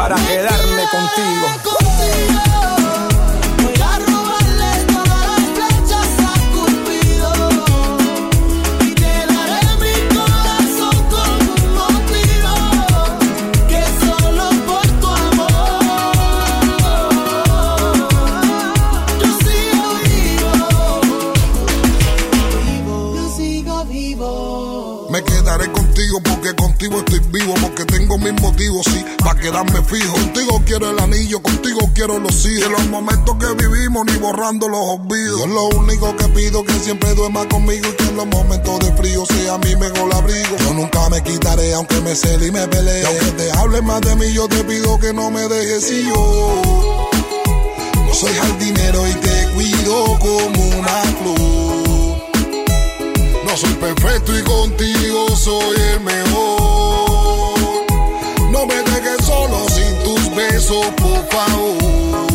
para quedarme contigo. Estoy vivo, porque tengo mis motivos, sí, para quedarme fijo. Contigo quiero el anillo, contigo quiero los hijos. De los momentos que vivimos, ni borrando los olvidos. Yo lo único que pido que siempre duerma conmigo y que en los momentos de frío sea mi mejor abrigo. Yo nunca me quitaré, aunque me cele y me pelee. Y aunque te hable más de mí, yo te pido que no me dejes y yo. No soy jardinero y te cuido como una flor. No soy perfecto y contigo soy el mejor. No me dejes solo sin tus besos, por favor.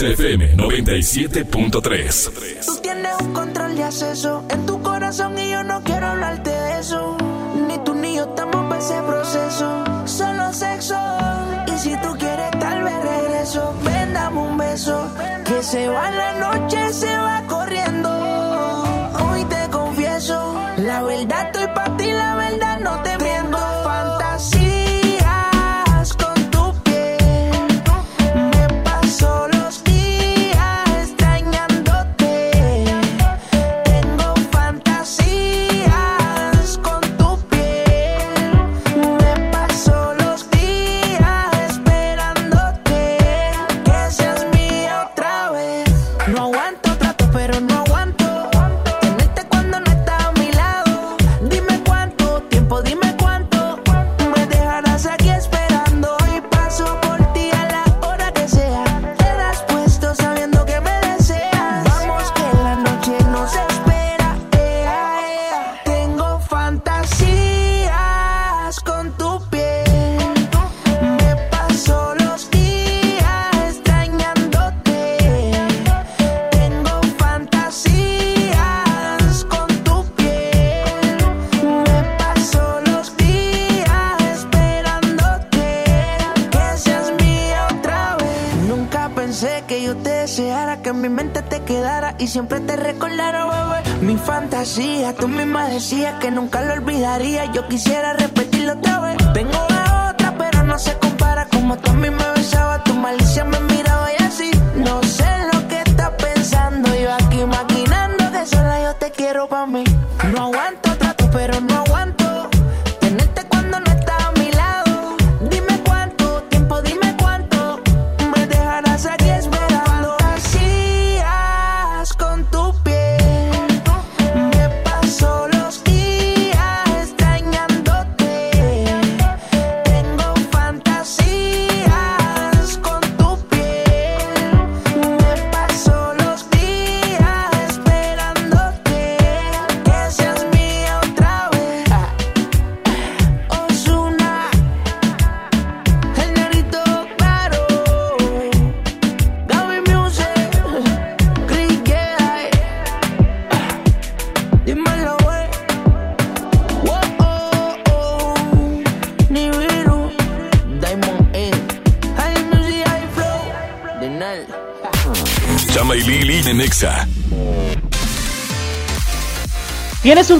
XFM 97.3. Tú tienes un control de acceso en tu corazón y yo no quiero hablarte de eso. Ni tú ni yo estamos para ese proceso. Solo sexo. Y si tú quieres, tal vez regreso. Ven, dame un beso. Que se va la noche, se va corriendo. Hoy te confieso. La verdad estoy para ti, la verdad siempre te recordara, bebé. Mi fantasía, tú misma decías que nunca lo olvidaría. Yo quisiera repetirlo otra vez. Tengo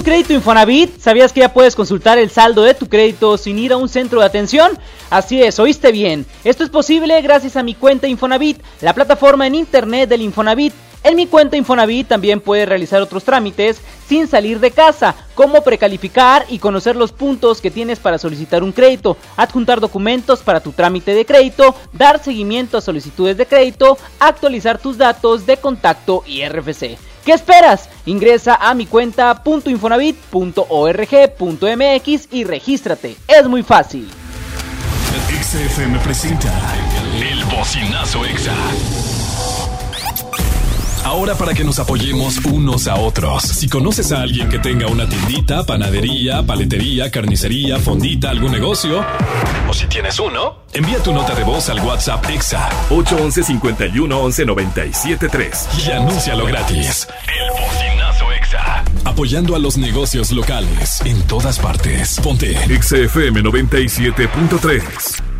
un crédito Infonavit? ¿Sabías que ya puedes consultar el saldo de tu crédito sin ir a un centro de atención? Así es, oíste bien. Esto es posible gracias a mi cuenta Infonavit, la plataforma en internet del Infonavit. En mi cuenta Infonavit también puedes realizar otros trámites sin salir de casa, como precalificar y conocer los puntos que tienes para solicitar un crédito, adjuntar documentos para tu trámite de crédito, dar seguimiento a solicitudes de crédito, actualizar tus datos de contacto y RFC. ¿Qué esperas? Ingresa a mi cuenta .infonavit.org.mx y regístrate. Es muy fácil. XFM presenta El Bocinazo Exa. Ahora para que nos apoyemos unos a otros. Si conoces a alguien que tenga una tiendita, panadería, paletería, carnicería, fondita, algún negocio, o si tienes uno, envía tu nota de voz al WhatsApp Exa 811 51 11 97 3. y anúncialo gratis. El Bocinazo Exa. Apoyando a los negocios locales en todas partes. Ponte XFM 97.3.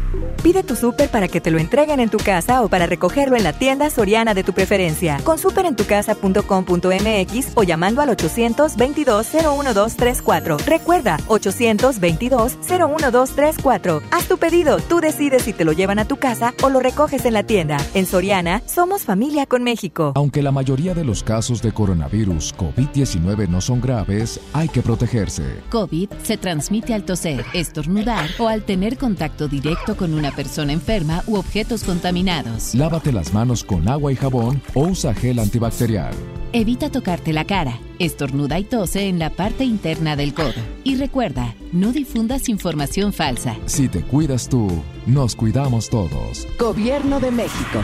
Pide tu súper para que te lo entreguen en tu casa o para recogerlo en la tienda Soriana de tu preferencia. Con superentucasa.com.mx o llamando al 822-01234. Recuerda, 822-01234. Haz tu pedido, tú decides si te lo llevan a tu casa o lo recoges en la tienda. En Soriana, somos familia con México. Aunque la mayoría de los casos de coronavirus COVID-19 no son graves, hay que protegerse. COVID se transmite al toser, estornudar o al tener contacto directo con una persona enferma u objetos contaminados. Lávate las manos con agua y jabón o usa gel antibacterial. Evita tocarte la cara, estornuda y tose en la parte interna del codo. Y recuerda, no difundas información falsa. Si te cuidas tú, nos cuidamos todos. Gobierno de México.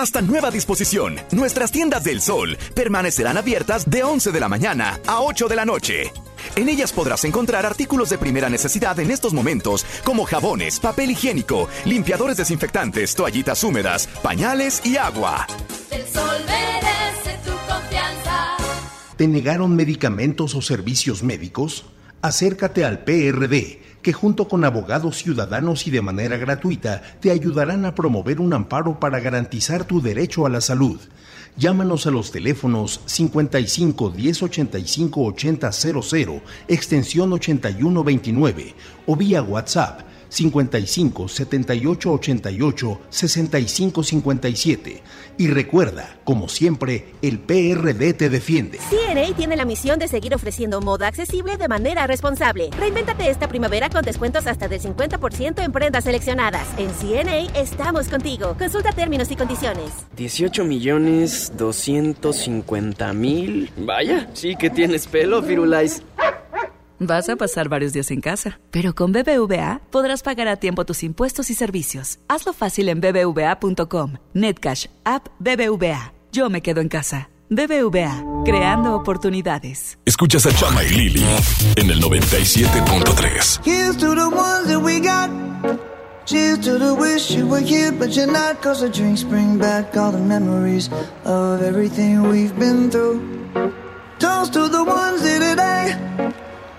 Hasta nueva disposición, nuestras tiendas del sol permanecerán abiertas de 11 de la mañana a 8 de la noche. En ellas podrás encontrar artículos de primera necesidad en estos momentos, como jabones, papel higiénico, limpiadores desinfectantes, toallitas húmedas, pañales y agua. El sol merece tu confianza. ¿Te negaron medicamentos o servicios médicos? Acércate al PRD que junto con abogados ciudadanos y de manera gratuita te ayudarán a promover un amparo para garantizar tu derecho a la salud. Llámanos a los teléfonos 55 1085 8000, extensión 8129 o vía WhatsApp 55 78 88 65 57. Y recuerda, como siempre, el PRD te defiende. CNA tiene la misión de seguir ofreciendo moda accesible de manera responsable. Reinvéntate esta primavera con descuentos hasta del 50% en prendas seleccionadas. En CNA estamos contigo. Consulta términos y condiciones. 18 millones 250 mil. Vaya, sí que tienes pelo, Firulais. Vas a pasar varios días en casa, pero con BBVA podrás pagar a tiempo tus impuestos y servicios. Hazlo fácil en bbva.com. Netcash, app BBVA. Yo me quedo en casa. BBVA, creando oportunidades. Escuchas a Chama y Lili en el 97.3. Here's to the ones that we got. Cheers to the wish you were here, but you're not. Cause the drinks bring back all the memories of everything we've been through. Toast to the ones here today.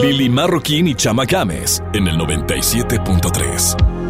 Lili Marroquín y Chama Games en el 97.3.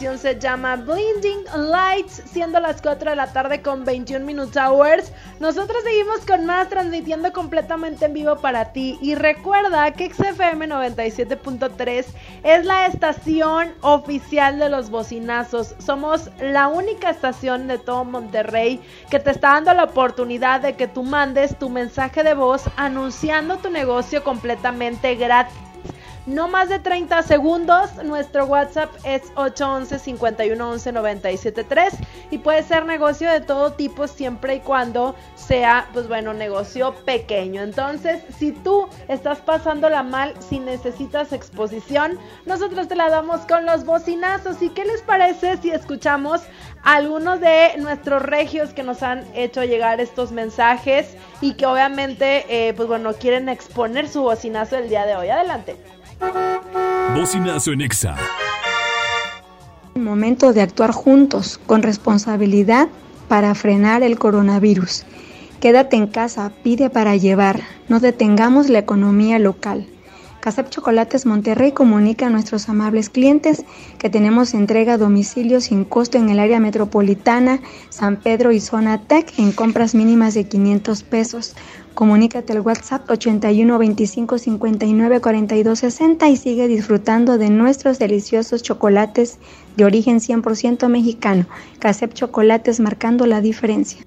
se llama Blinding Lights, siendo las 4 de la tarde con 21 Minutes Hours. Nosotros seguimos con más transmitiendo completamente en vivo para ti. Y recuerda que XFM 97.3 es la estación oficial de los bocinazos. Somos la única estación de todo Monterrey que te está dando la oportunidad de que tú mandes tu mensaje de voz anunciando tu negocio completamente gratis. No más de 30 segundos. Nuestro WhatsApp es 811 511 973 y puede ser negocio de todo tipo siempre y cuando sea, pues bueno, negocio pequeño. Entonces, si tú estás pasándola mal, si necesitas exposición, nosotros te la damos con los bocinazos. ¿Y qué les parece si escuchamos algunos de nuestros regios que nos han hecho llegar estos mensajes y que obviamente, eh, pues bueno, quieren exponer su bocinazo el día de hoy? Adelante. Bocinazo en Exa. Momento de actuar juntos con responsabilidad para frenar el coronavirus. Quédate en casa, pide para llevar, no detengamos la economía local. Casap Chocolates Monterrey comunica a nuestros amables clientes que tenemos entrega a domicilio sin costo en el área metropolitana, San Pedro y Zona Tech en compras mínimas de 500 pesos. Comunícate al WhatsApp 81 25 59 42 60 y sigue disfrutando de nuestros deliciosos chocolates de origen 100% mexicano. Casep Chocolates marcando la diferencia.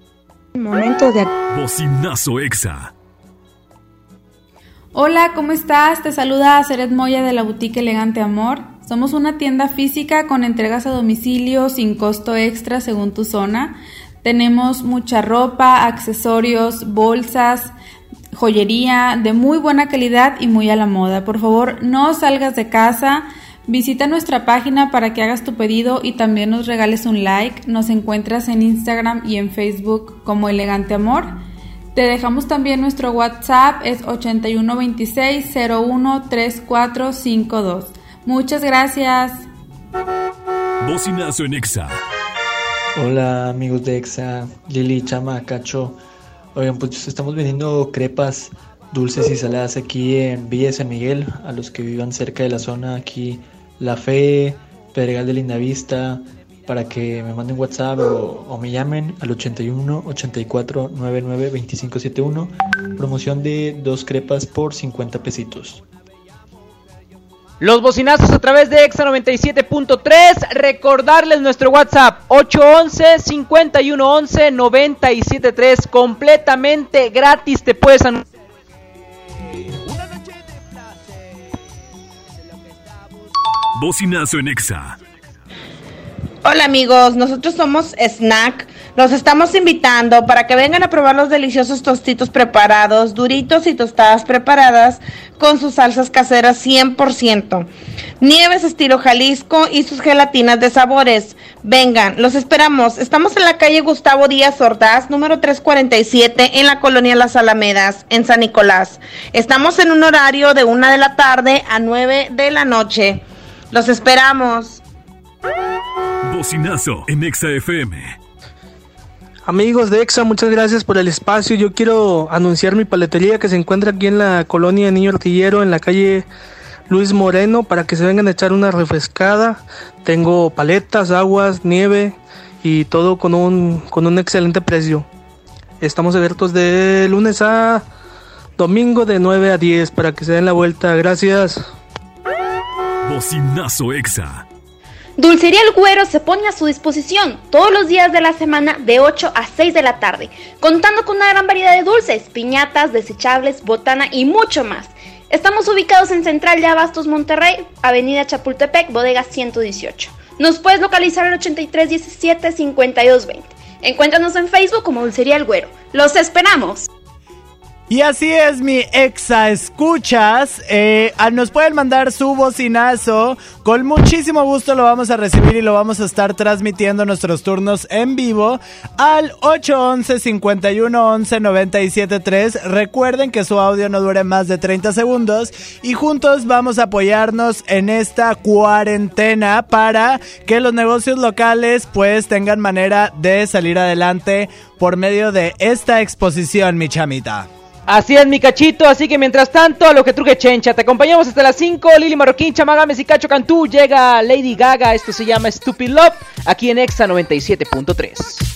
Momento de Bocinazo Exa. Hola, ¿cómo estás? Te saluda Seret Moya de la boutique Elegante Amor. Somos una tienda física con entregas a domicilio sin costo extra según tu zona. Tenemos mucha ropa, accesorios, bolsas, joyería de muy buena calidad y muy a la moda. Por favor, no salgas de casa. Visita nuestra página para que hagas tu pedido y también nos regales un like. Nos encuentras en Instagram y en Facebook como Elegante Amor. Te dejamos también nuestro WhatsApp, es 8126-013452. Muchas gracias. Bocinazo en Exa. Hola amigos de Exa, Lili, Chama, Cacho. Oigan, pues estamos vendiendo crepas dulces y saladas aquí en Villa de San Miguel, a los que vivan cerca de la zona, aquí La Fe, Pedregal de Lindavista, para que me manden WhatsApp o, o me llamen al 81 84 99 2571. Promoción de dos crepas por 50 pesitos. Los bocinazos a través de Exa 97.3. Recordarles nuestro WhatsApp 811 5111 973 completamente gratis. Te puedes anunciar. Bocinazo en Exa. Hola amigos, nosotros somos Snack. Los estamos invitando para que vengan a probar los deliciosos tostitos preparados, duritos y tostadas preparadas con sus salsas caseras 100%. Nieves estilo Jalisco y sus gelatinas de sabores. Vengan, los esperamos. Estamos en la calle Gustavo Díaz Ordaz, número 347, en la colonia Las Alamedas, en San Nicolás. Estamos en un horario de una de la tarde a 9 de la noche. Los esperamos. Bocinazo en Exa FM. Amigos de EXA, muchas gracias por el espacio. Yo quiero anunciar mi paletería que se encuentra aquí en la colonia Niño Artillero, en la calle Luis Moreno, para que se vengan a echar una refrescada. Tengo paletas, aguas, nieve y todo con un, con un excelente precio. Estamos abiertos de lunes a domingo de 9 a 10 para que se den la vuelta. Gracias. Bocinazo Exa. Dulcería El Güero se pone a su disposición todos los días de la semana de 8 a 6 de la tarde, contando con una gran variedad de dulces, piñatas, desechables, botana y mucho más. Estamos ubicados en Central de Abastos, Monterrey, Avenida Chapultepec, bodega 118. Nos puedes localizar al 8317 5220. Encuéntranos en Facebook como Dulcería El Güero. ¡Los esperamos! Y así es, mi exa escuchas. Eh, ah, nos pueden mandar su bocinazo. Con muchísimo gusto lo vamos a recibir y lo vamos a estar transmitiendo nuestros turnos en vivo al 811 5111 973. Recuerden que su audio no dure más de 30 segundos y juntos vamos a apoyarnos en esta cuarentena para que los negocios locales pues tengan manera de salir adelante por medio de esta exposición, mi chamita. Así es, mi cachito. Así que mientras tanto, a lo que truque chencha. Te acompañamos hasta las 5. Lili Marroquín, Chamagames y Cacho Cantú. Llega Lady Gaga. Esto se llama Stupid Love. Aquí en Exa 97.3.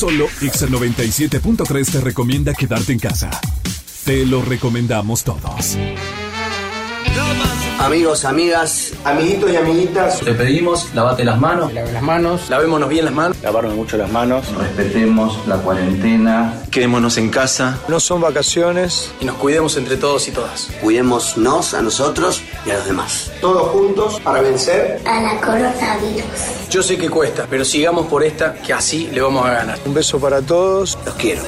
solo Exa 97.3 te recomienda quedarte en casa. Te lo recomendamos todos. Amigos, amigas, amiguitos y amiguitas. Te pedimos, lavate las manos. Lave las manos. Lavémonos bien las manos. Lavarnos mucho las manos. Respetemos la cuarentena. Quedémonos en casa. No son vacaciones. Y nos cuidemos entre todos y todas. Cuidémonos a nosotros y a los demás. Todos juntos para vencer a la coronavirus. Yo sé que cuesta, pero sigamos por esta, que así le vamos a ganar. Un beso para todos. Los quiero.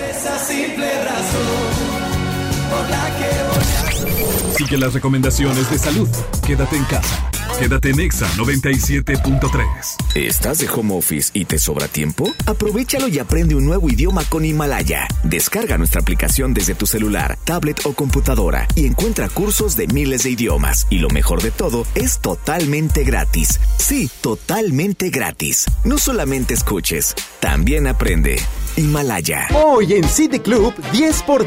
Sigue las recomendaciones de salud. Quédate en casa. Quédate en Exa 97.3. ¿Estás de home office y te sobra tiempo? Aprovechalo y aprende un nuevo idioma con Himalaya. Descarga nuestra aplicación desde tu celular, tablet o computadora y encuentra cursos de miles de idiomas. Y lo mejor de todo, es totalmente gratis. Sí, totalmente gratis. No solamente escuches, también aprende. Himalaya. Hoy en City Club 10 por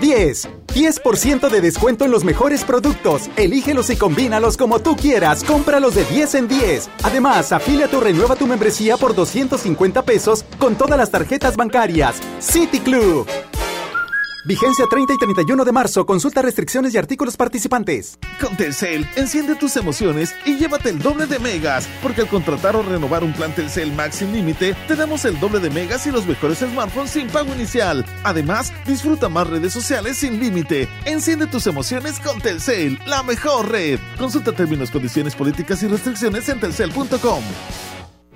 10. 10% de descuento en los mejores productos. Elígelos y combínalos como tú quieras. Cómpralos de 10 en 10. Además, afíliate o renueva tu membresía por 250 pesos con todas las tarjetas bancarias. City Club. Vigencia 30 y 31 de marzo. Consulta restricciones y artículos participantes. Con Telcel, enciende tus emociones y llévate el doble de megas, porque al contratar o renovar un plan Telcel Max sin límite, te damos el doble de megas y los mejores smartphones sin pago inicial. Además, disfruta más redes sociales sin límite. Enciende tus emociones con Telcel, la mejor red. Consulta términos, condiciones políticas y restricciones en telcel.com.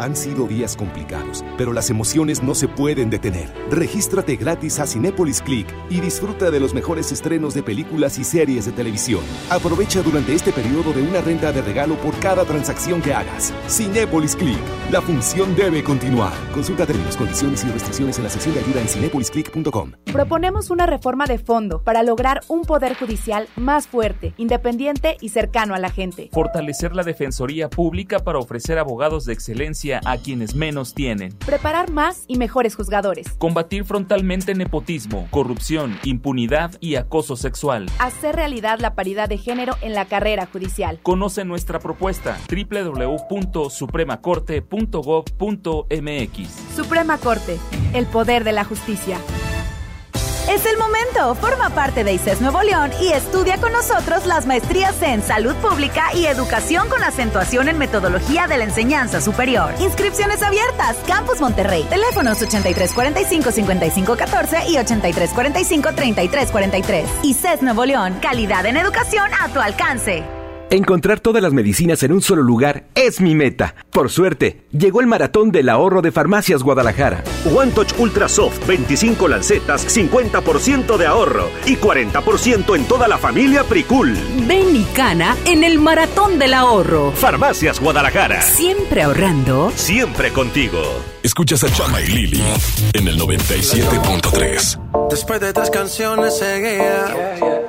Han sido días complicados, pero las emociones no se pueden detener. Regístrate gratis a Cinépolis Click y disfruta de los mejores estrenos de películas y series de televisión. Aprovecha durante este periodo de una renta de regalo por cada transacción que hagas. Cinépolis Click. La función debe continuar. Consulta términos, condiciones y restricciones en la sección de ayuda en cinepolisclick.com. Proponemos una reforma de fondo para lograr un poder judicial más fuerte, independiente y cercano a la gente. Fortalecer la defensoría pública para ofrecer abogados de excelencia a quienes menos tienen. Preparar más y mejores juzgadores. Combatir frontalmente nepotismo, corrupción, impunidad y acoso sexual. Hacer realidad la paridad de género en la carrera judicial. Conoce nuestra propuesta www.supremacorte.gov.mx. Suprema Corte, el poder de la justicia. Es el momento. Forma parte de ICES Nuevo León y estudia con nosotros las maestrías en Salud Pública y Educación con acentuación en Metodología de la Enseñanza Superior. Inscripciones abiertas. Campus Monterrey. Teléfonos 8345-5514 y 8345-3343. ICES Nuevo León. Calidad en educación a tu alcance. Encontrar todas las medicinas en un solo lugar es mi meta. Por suerte, llegó el maratón del ahorro de Farmacias Guadalajara. One Touch Ultra Soft, 25 lancetas, 50% de ahorro y 40% en toda la familia Pricul. Ven y cana en el maratón del ahorro. Farmacias Guadalajara. Siempre ahorrando. Siempre contigo. Escuchas a Chama y Lili en el 97.3. Después de tres canciones seguía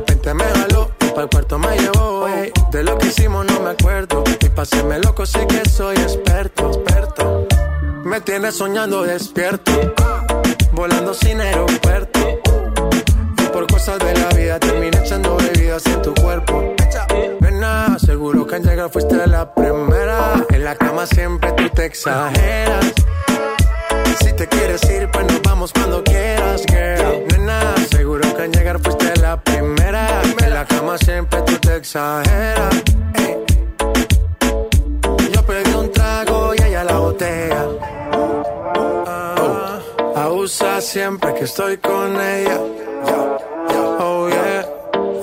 repente me jaló y pa'l cuarto me llevó, ey. De lo que hicimos no me acuerdo. Y paséme loco, sé que soy experto. Me tienes soñando despierto, volando sin aeropuerto. Y por cosas de la vida terminé echando bebidas en tu cuerpo. Nena, seguro que al llegar fuiste la primera. En la cama siempre tú te exageras. Si te quieres ir, pues nos vamos cuando quieras, girl. Al llegar fuiste la primera. En la cama siempre tú te exageras. Yo pedí un trago y ella la botella. Ah, abusa siempre que estoy con ella. Oh yeah.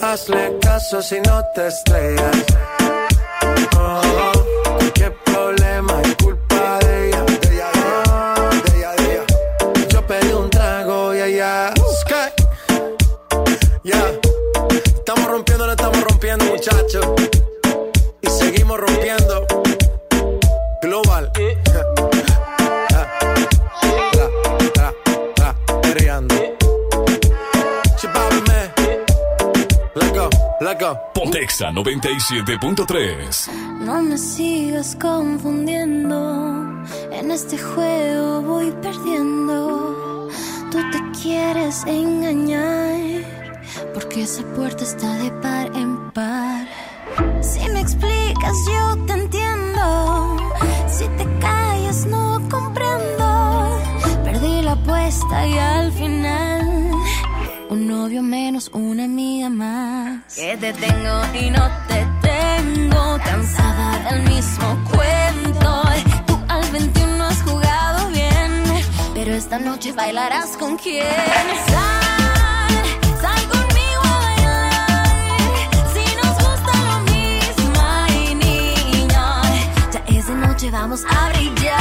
Hazle caso si no te estrellas. Oh, qué problema es muchachos. Y seguimos rompiendo. Global. Tra, tra, perreando. Let go, let go. Pontexa 97.3. No me sigas confundiendo. En este juego voy perdiendo. Tú te quieres engañar. Porque esa puerta está de par en par. Si me explicas, yo te entiendo. Si te callas, no comprendo. Perdí la apuesta y al final. Un novio menos, una amiga más. Que te tengo y no te tengo. Cansada del mismo cuento. Tú al 21 has jugado bien. Pero esta noche bailarás con quién. Vamos a brillar.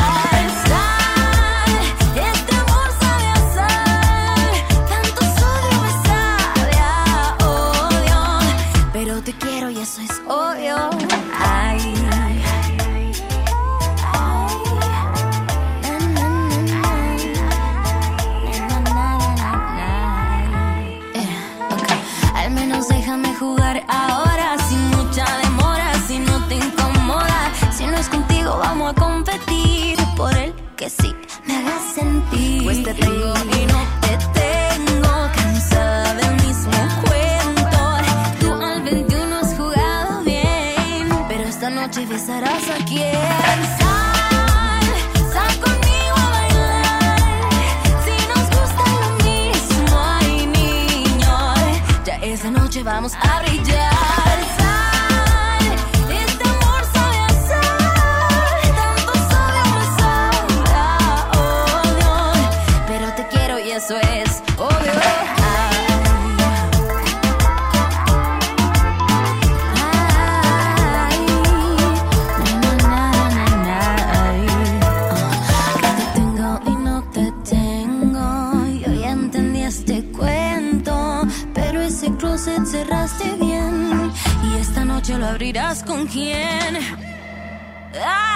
Que sí me hagas sentir. Pues te tengo y no te tengo, cansada del mismo cuento. Tú al 21 has jugado bien, pero esta noche besarás a quien. Sal, sal conmigo a bailar. Si nos gusta lo mismo, ay niño. Ya esa noche vamos a brillar. Abrirás con quién. Ay,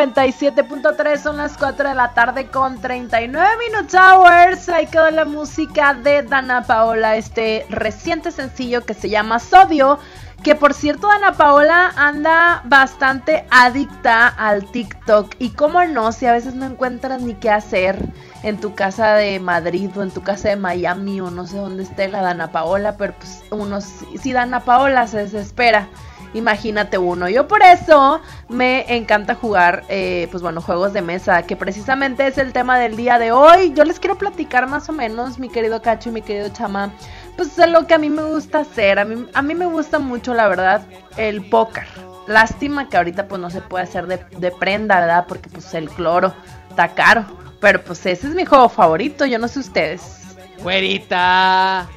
97.3, son las 4 de la tarde con 39 minutos hours. Ahí quedó la música de Dana Paola, este reciente sencillo que se llama Sodio. Que por cierto, Dana Paola anda bastante adicta al TikTok. Y cómo no, si a veces no encuentras ni qué hacer en tu casa de Madrid o en tu casa de Miami o no sé dónde esté la Dana Paola, pero pues uno, si si Dana Paola se desespera imagínate uno. Yo por eso me encanta jugar, eh, pues bueno, juegos de mesa, que precisamente es el tema del día de hoy. Yo les quiero platicar más o menos, mi querido Cacho y mi querido Chama, Pues es lo que a mí me gusta hacer. A mí, a mí me gusta mucho, la verdad, el póker. Lástima que ahorita pues no se puede hacer de, de prenda, ¿verdad? Porque pues el cloro está caro. Pero pues ese es mi juego favorito, yo no sé ustedes. Güerita.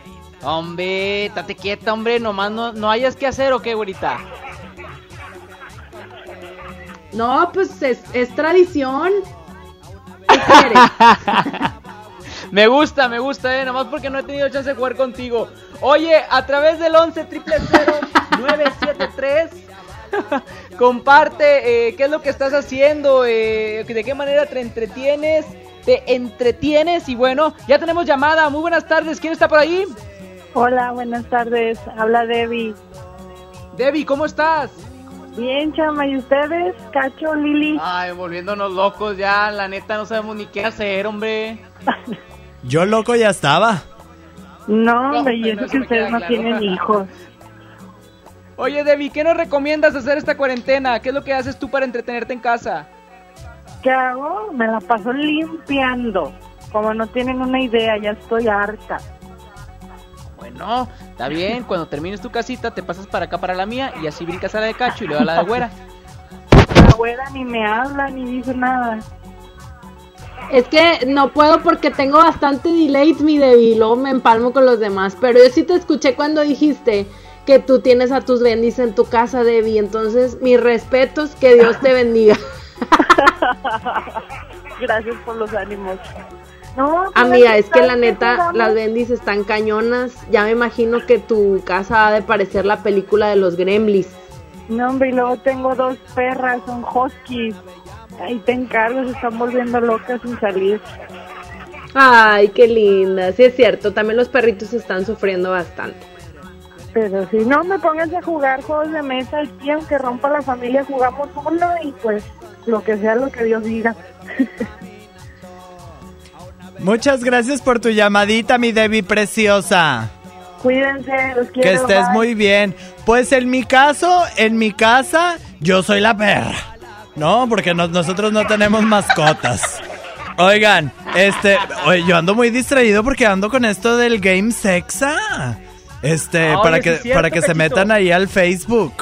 Hombre, estate quieta, hombre. Nomás no, no hayas que hacer o qué, güerita. No, pues es, es tradición. Me gusta, me gusta, eh, nomás porque no he tenido chance de jugar contigo. Oye, a través del 11 973 comparte eh, qué es lo que estás haciendo, eh, de qué manera te entretienes, te entretienes y bueno, ya tenemos llamada. Muy buenas tardes, ¿quién está por ahí? Hola, buenas tardes. Habla Debbie. Debbie, ¿cómo estás? Bien, chama. ¿Y ustedes? Cacho, Lili. Ay, volviéndonos locos ya, la neta no sabemos ni qué hacer, hombre. Yo loco ya estaba. No, hombre, y No, eso eso que ustedes no claro. tienen hijos. Oye, Debbie, ¿qué nos recomiendas hacer esta cuarentena? ¿Qué es lo que haces tú para entretenerte en casa? ¿Qué hago? Me la paso limpiando. Como no tienen una idea, ya estoy harta. Bueno, está bien, cuando termines tu casita te pasas para acá para la mía y así brincas a la de Cacho y luego a la de Güera. La abuela ni me habla ni dice nada. Es que no puedo porque tengo bastante delay, mi Debbie, y luego me empalmo con los demás. Pero yo sí te escuché cuando dijiste que tú tienes a tus bendis en tu casa, Debbie. Entonces, mis respetos, que Dios te bendiga. Gracias por los ánimos. No, Amiga, pues, es que la ¿sabes qué neta, las bendis están cañonas. Ya me imagino que tu casa ha de parecer la película de los gremlins. No, hombre, y luego tengo dos perras, son huskies. Ahí te encargo, se están volviendo locas sin salir. Ay, qué linda. Sí, es cierto, también los perritos están sufriendo bastante. Pero si no me pongas a jugar juegos de mesa aquí, aunque rompa la familia, jugamos uno y pues lo que sea lo que Dios diga. Muchas gracias por tu llamadita, mi Debbie preciosa. Cuídense, los quiero. Que estés bye. muy bien. Pues en mi caso, en mi casa, yo soy la perra. No, porque no- nosotros no tenemos mascotas. Oigan, este, oye, yo ando muy distraído porque ando con esto del Game Sexa. Este, Ah, para que es cierto, para que se metan ahí al Facebook.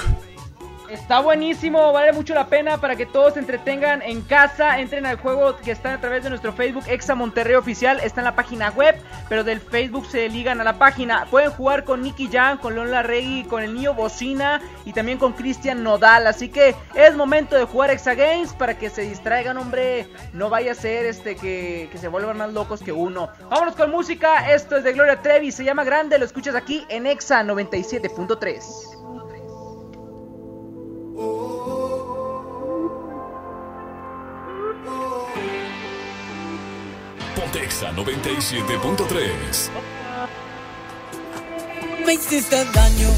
Está buenísimo, vale mucho la pena para que todos se entretengan en casa. Entren al juego que está a través de nuestro Facebook Exa Monterrey Oficial. Está en la página web, pero del Facebook se ligan a la página. Pueden jugar con Nicky Jam, con Leon Larregui, con el niño Bocina y también con Cristian Nodal. Así que es momento de jugar Exa Games para que se distraigan, hombre. No vaya a ser este que, que se vuelvan más locos que uno. Vámonos con música. Esto es de Gloria Trevi. Se llama Grande. Lo escuchas aquí en Exa 97.3. Pontexa 97.3. Me hiciste daño,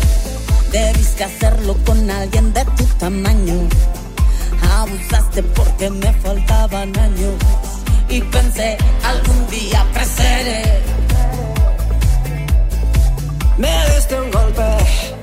debiste hacerlo con alguien de tu tamaño. Abusaste porque me faltaban años y pensé algún día creceré. Me diste un golpe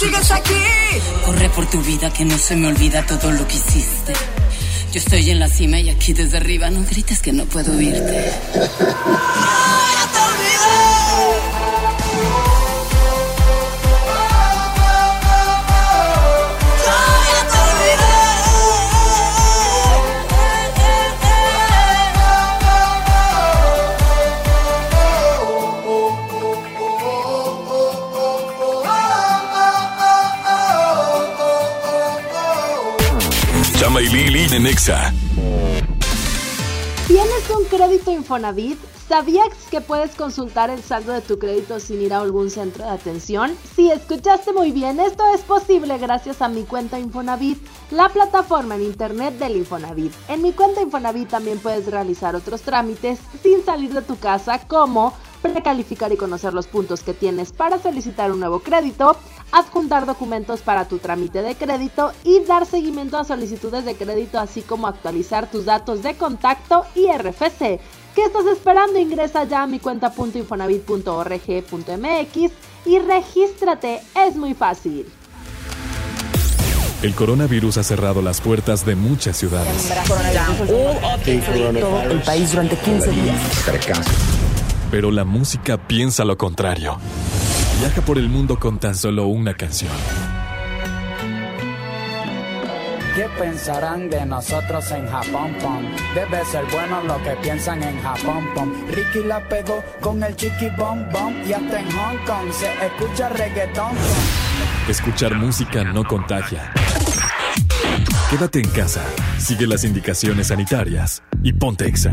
Sigues aquí, Corre por tu vida que no se me olvida todo lo que hiciste. Yo estoy en la cima y aquí desde arriba no grites que no puedo oírte. en. ¿Tienes un crédito Infonavit? ¿Sabías que puedes consultar el saldo de tu crédito sin ir a algún centro de atención? Sí, escuchaste muy bien. Esto es posible gracias a mi cuenta Infonavit, la plataforma en internet del Infonavit. En mi cuenta Infonavit también puedes realizar otros trámites sin salir de tu casa como precalificar y conocer los puntos que tienes para solicitar un nuevo crédito, adjuntar documentos para tu trámite de crédito y dar seguimiento a solicitudes de crédito, así como actualizar tus datos de contacto y RFC. ¿Qué estás esperando? Ingresa ya a mi cuenta.infonavit.org.mx y regístrate, es muy fácil. El coronavirus ha cerrado las puertas de muchas ciudades. el país durante 15 días. Pero la música piensa lo contrario. Viaja por el mundo con tan solo una canción. ¿Qué pensarán de nosotros en Japón, pom? Debe ser bueno lo que piensan en Japón, pom. Ricky la pegó con el chiqui bom bom y hasta en Hong Kong se escucha reggaetón. Escuchar música no contagia. Quédate en casa, sigue las indicaciones sanitarias y ponte Exa.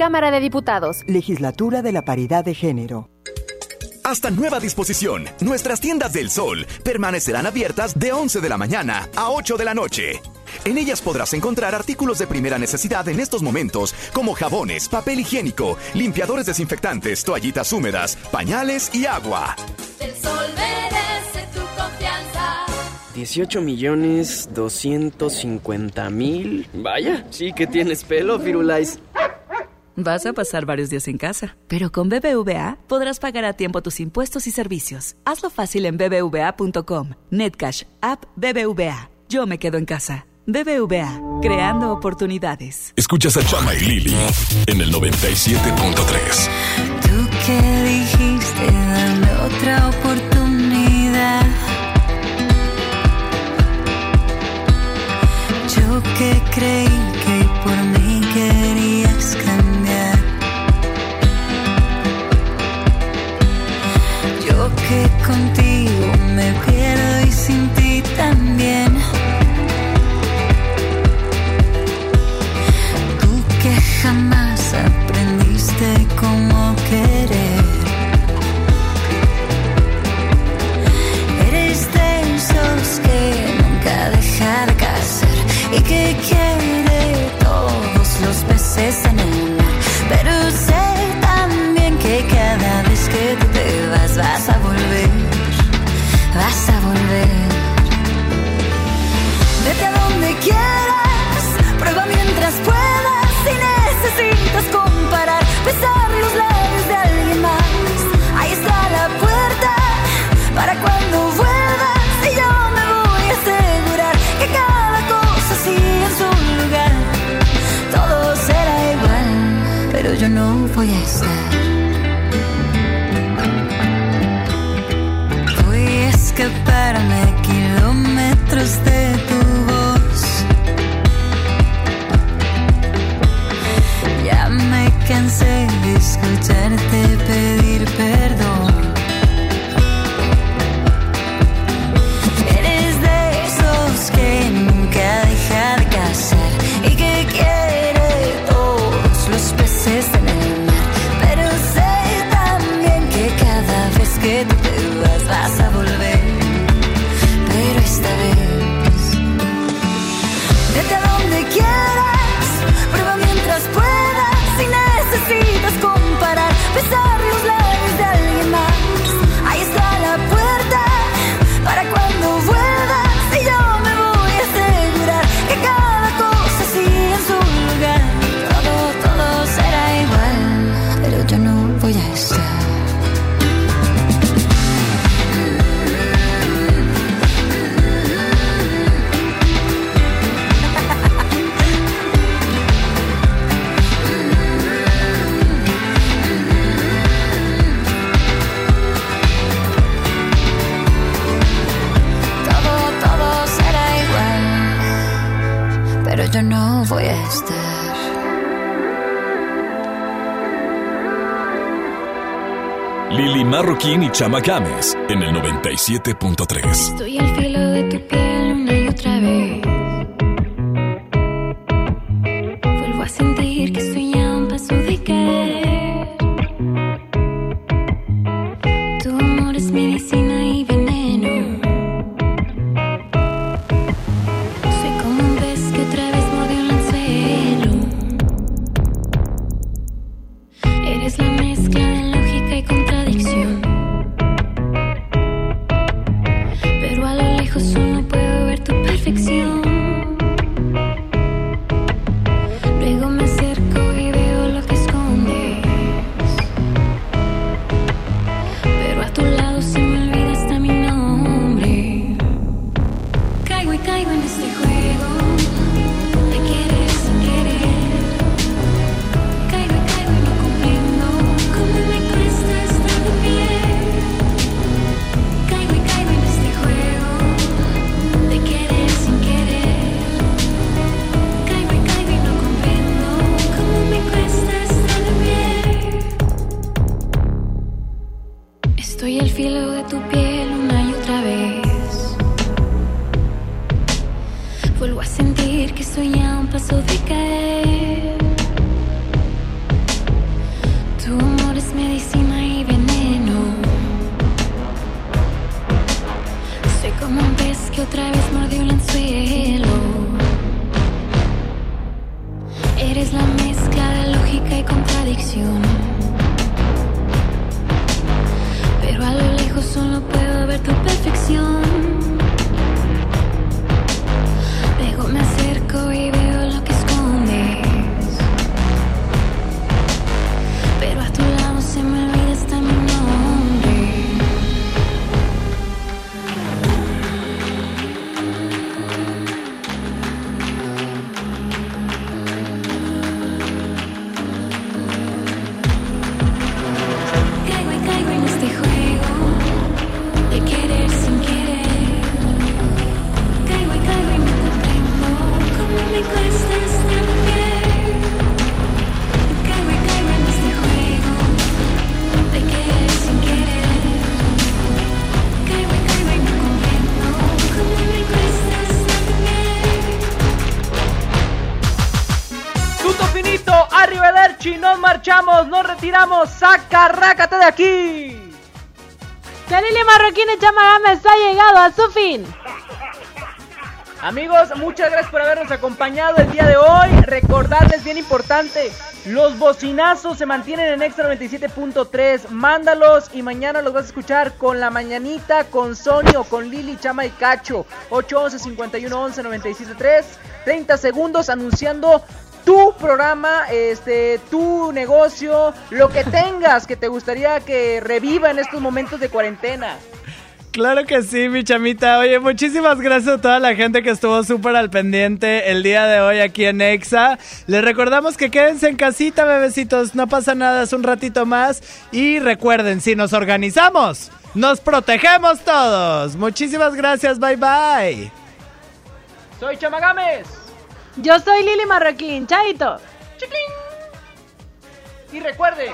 Cámara de Diputados. Legislatura de la Paridad de Género. Hasta nueva disposición, nuestras tiendas del sol permanecerán abiertas de 11 de la mañana a 8 de la noche. En ellas podrás encontrar artículos de primera necesidad en estos momentos, como jabones, papel higiénico, limpiadores desinfectantes, toallitas húmedas, pañales y agua. El sol merece tu confianza. 18 millones 250 mil. Vaya, sí que tienes pelo, Firulais. Vas a pasar varios días en casa, pero con BBVA podrás pagar a tiempo tus impuestos y servicios. Hazlo fácil en bbva.com. Netcash, app BBVA. Yo me quedo en casa. BBVA, creando oportunidades. Escuchas a Chama y Lili en el 97.3. Tú que dijiste dame otra oportunidad. Yo que creí que por mí querías cambiar. Que contigo me pierdo y sin ti también. Tú que jamás aprendiste cómo querer. Eres de que nunca deja de cazar y que quiere todos los peces en el mar. Pero sé también que cada vez que tú te vas vas a volver, Vete a donde quieras, prueba mientras puedas. Si necesitas comparar, besar los labios de alguien más. Ahí está la puerta para cuando vuelvas. Y yo me voy a asegurar que cada cosa sigue en su lugar. Todo será igual, pero yo no voy a estar. Voy a escaparme kilómetros de cansé de escucharte pedir voy a estar. Lili Marroquín y Chama Games en el 97.3. Estoy al filo Solo puedo ver tu perfección. Saca, rácate de aquí. Que Lili Marroquín y Chama Gámez ha llegado a su fin. Amigos, muchas gracias por habernos acompañado el día de hoy. Recordarles bien importante, los bocinazos se mantienen en Extra 97.3. Mándalos y mañana los vas a escuchar con la mañanita, con Sony o con Lili, Chama y Cacho. 811 5111 973. 30 segundos anunciando programa, este, tu negocio, lo que tengas que te gustaría que reviva en estos momentos de cuarentena. Claro que sí, mi chamita. Oye, muchísimas gracias a toda la gente que estuvo súper al pendiente el día de hoy aquí en Exa. Les recordamos que quédense en casita, bebecitos. No pasa nada, es un ratito más. Y recuerden, si nos organizamos, nos protegemos todos. Muchísimas gracias, bye bye. Soy Chamagames. Yo soy Lili Marroquín, chaito. Y recuerden,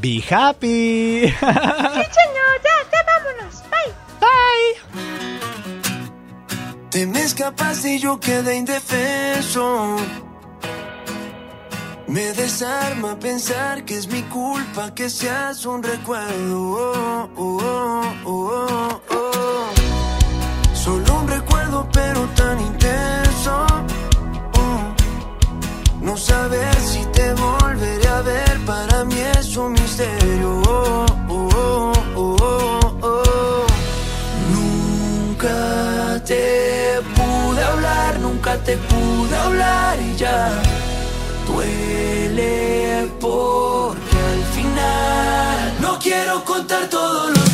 Be happy. Sí, señor, ya, ya vámonos. Bye. Bye. Te me escapaste y yo quedé indefenso. Me desarma pensar que es mi culpa que seas un recuerdo. Oh, oh, oh, oh, oh. Solo un recuerdo, pero tan intenso. No saber si te volveré a ver, para mí es un misterio. Oh, oh, oh. Nunca te pude hablar, nunca te pude hablar y ya duele porque al final no quiero contar todos los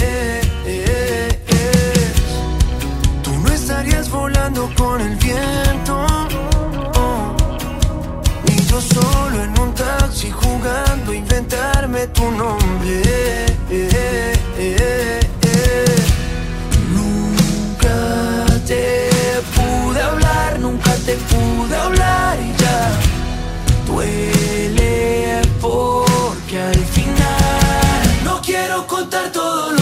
Solo en un taxi jugando a inventarme tu nombre. Nunca te pude hablar, nunca te pude hablar y ya duele porque al final no quiero contar todos los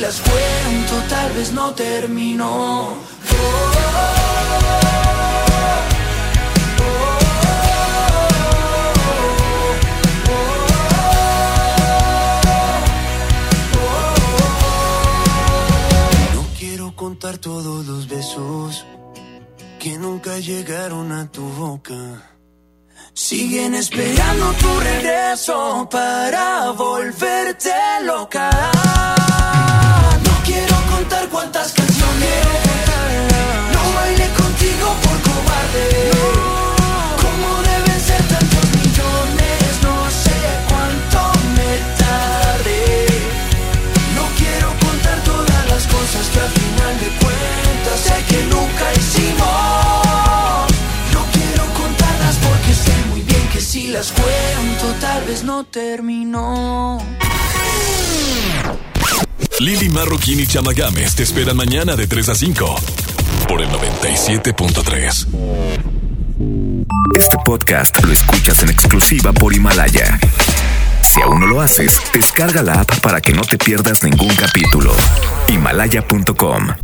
las cuento tal vez no termino. No quiero contar todos los besos que nunca llegaron a tu boca. Siguen esperando tu regreso para volverte loca. No quiero contar cuántas canciones no bailé contigo por cobarde. ¿Cómo deben ser tantos millones? No sé cuánto me tardé. No quiero contar todas las cosas que al final de cuentas sé que nunca hicimos. Las cuento tal vez no terminó. Lili Marroquín y Chama Games te esperan mañana de 3 a 5 por el 97.3. Este podcast lo escuchas en exclusiva por Himalaya. Si aún no lo haces, descarga la app para que no te pierdas ningún capítulo. Himalaya.com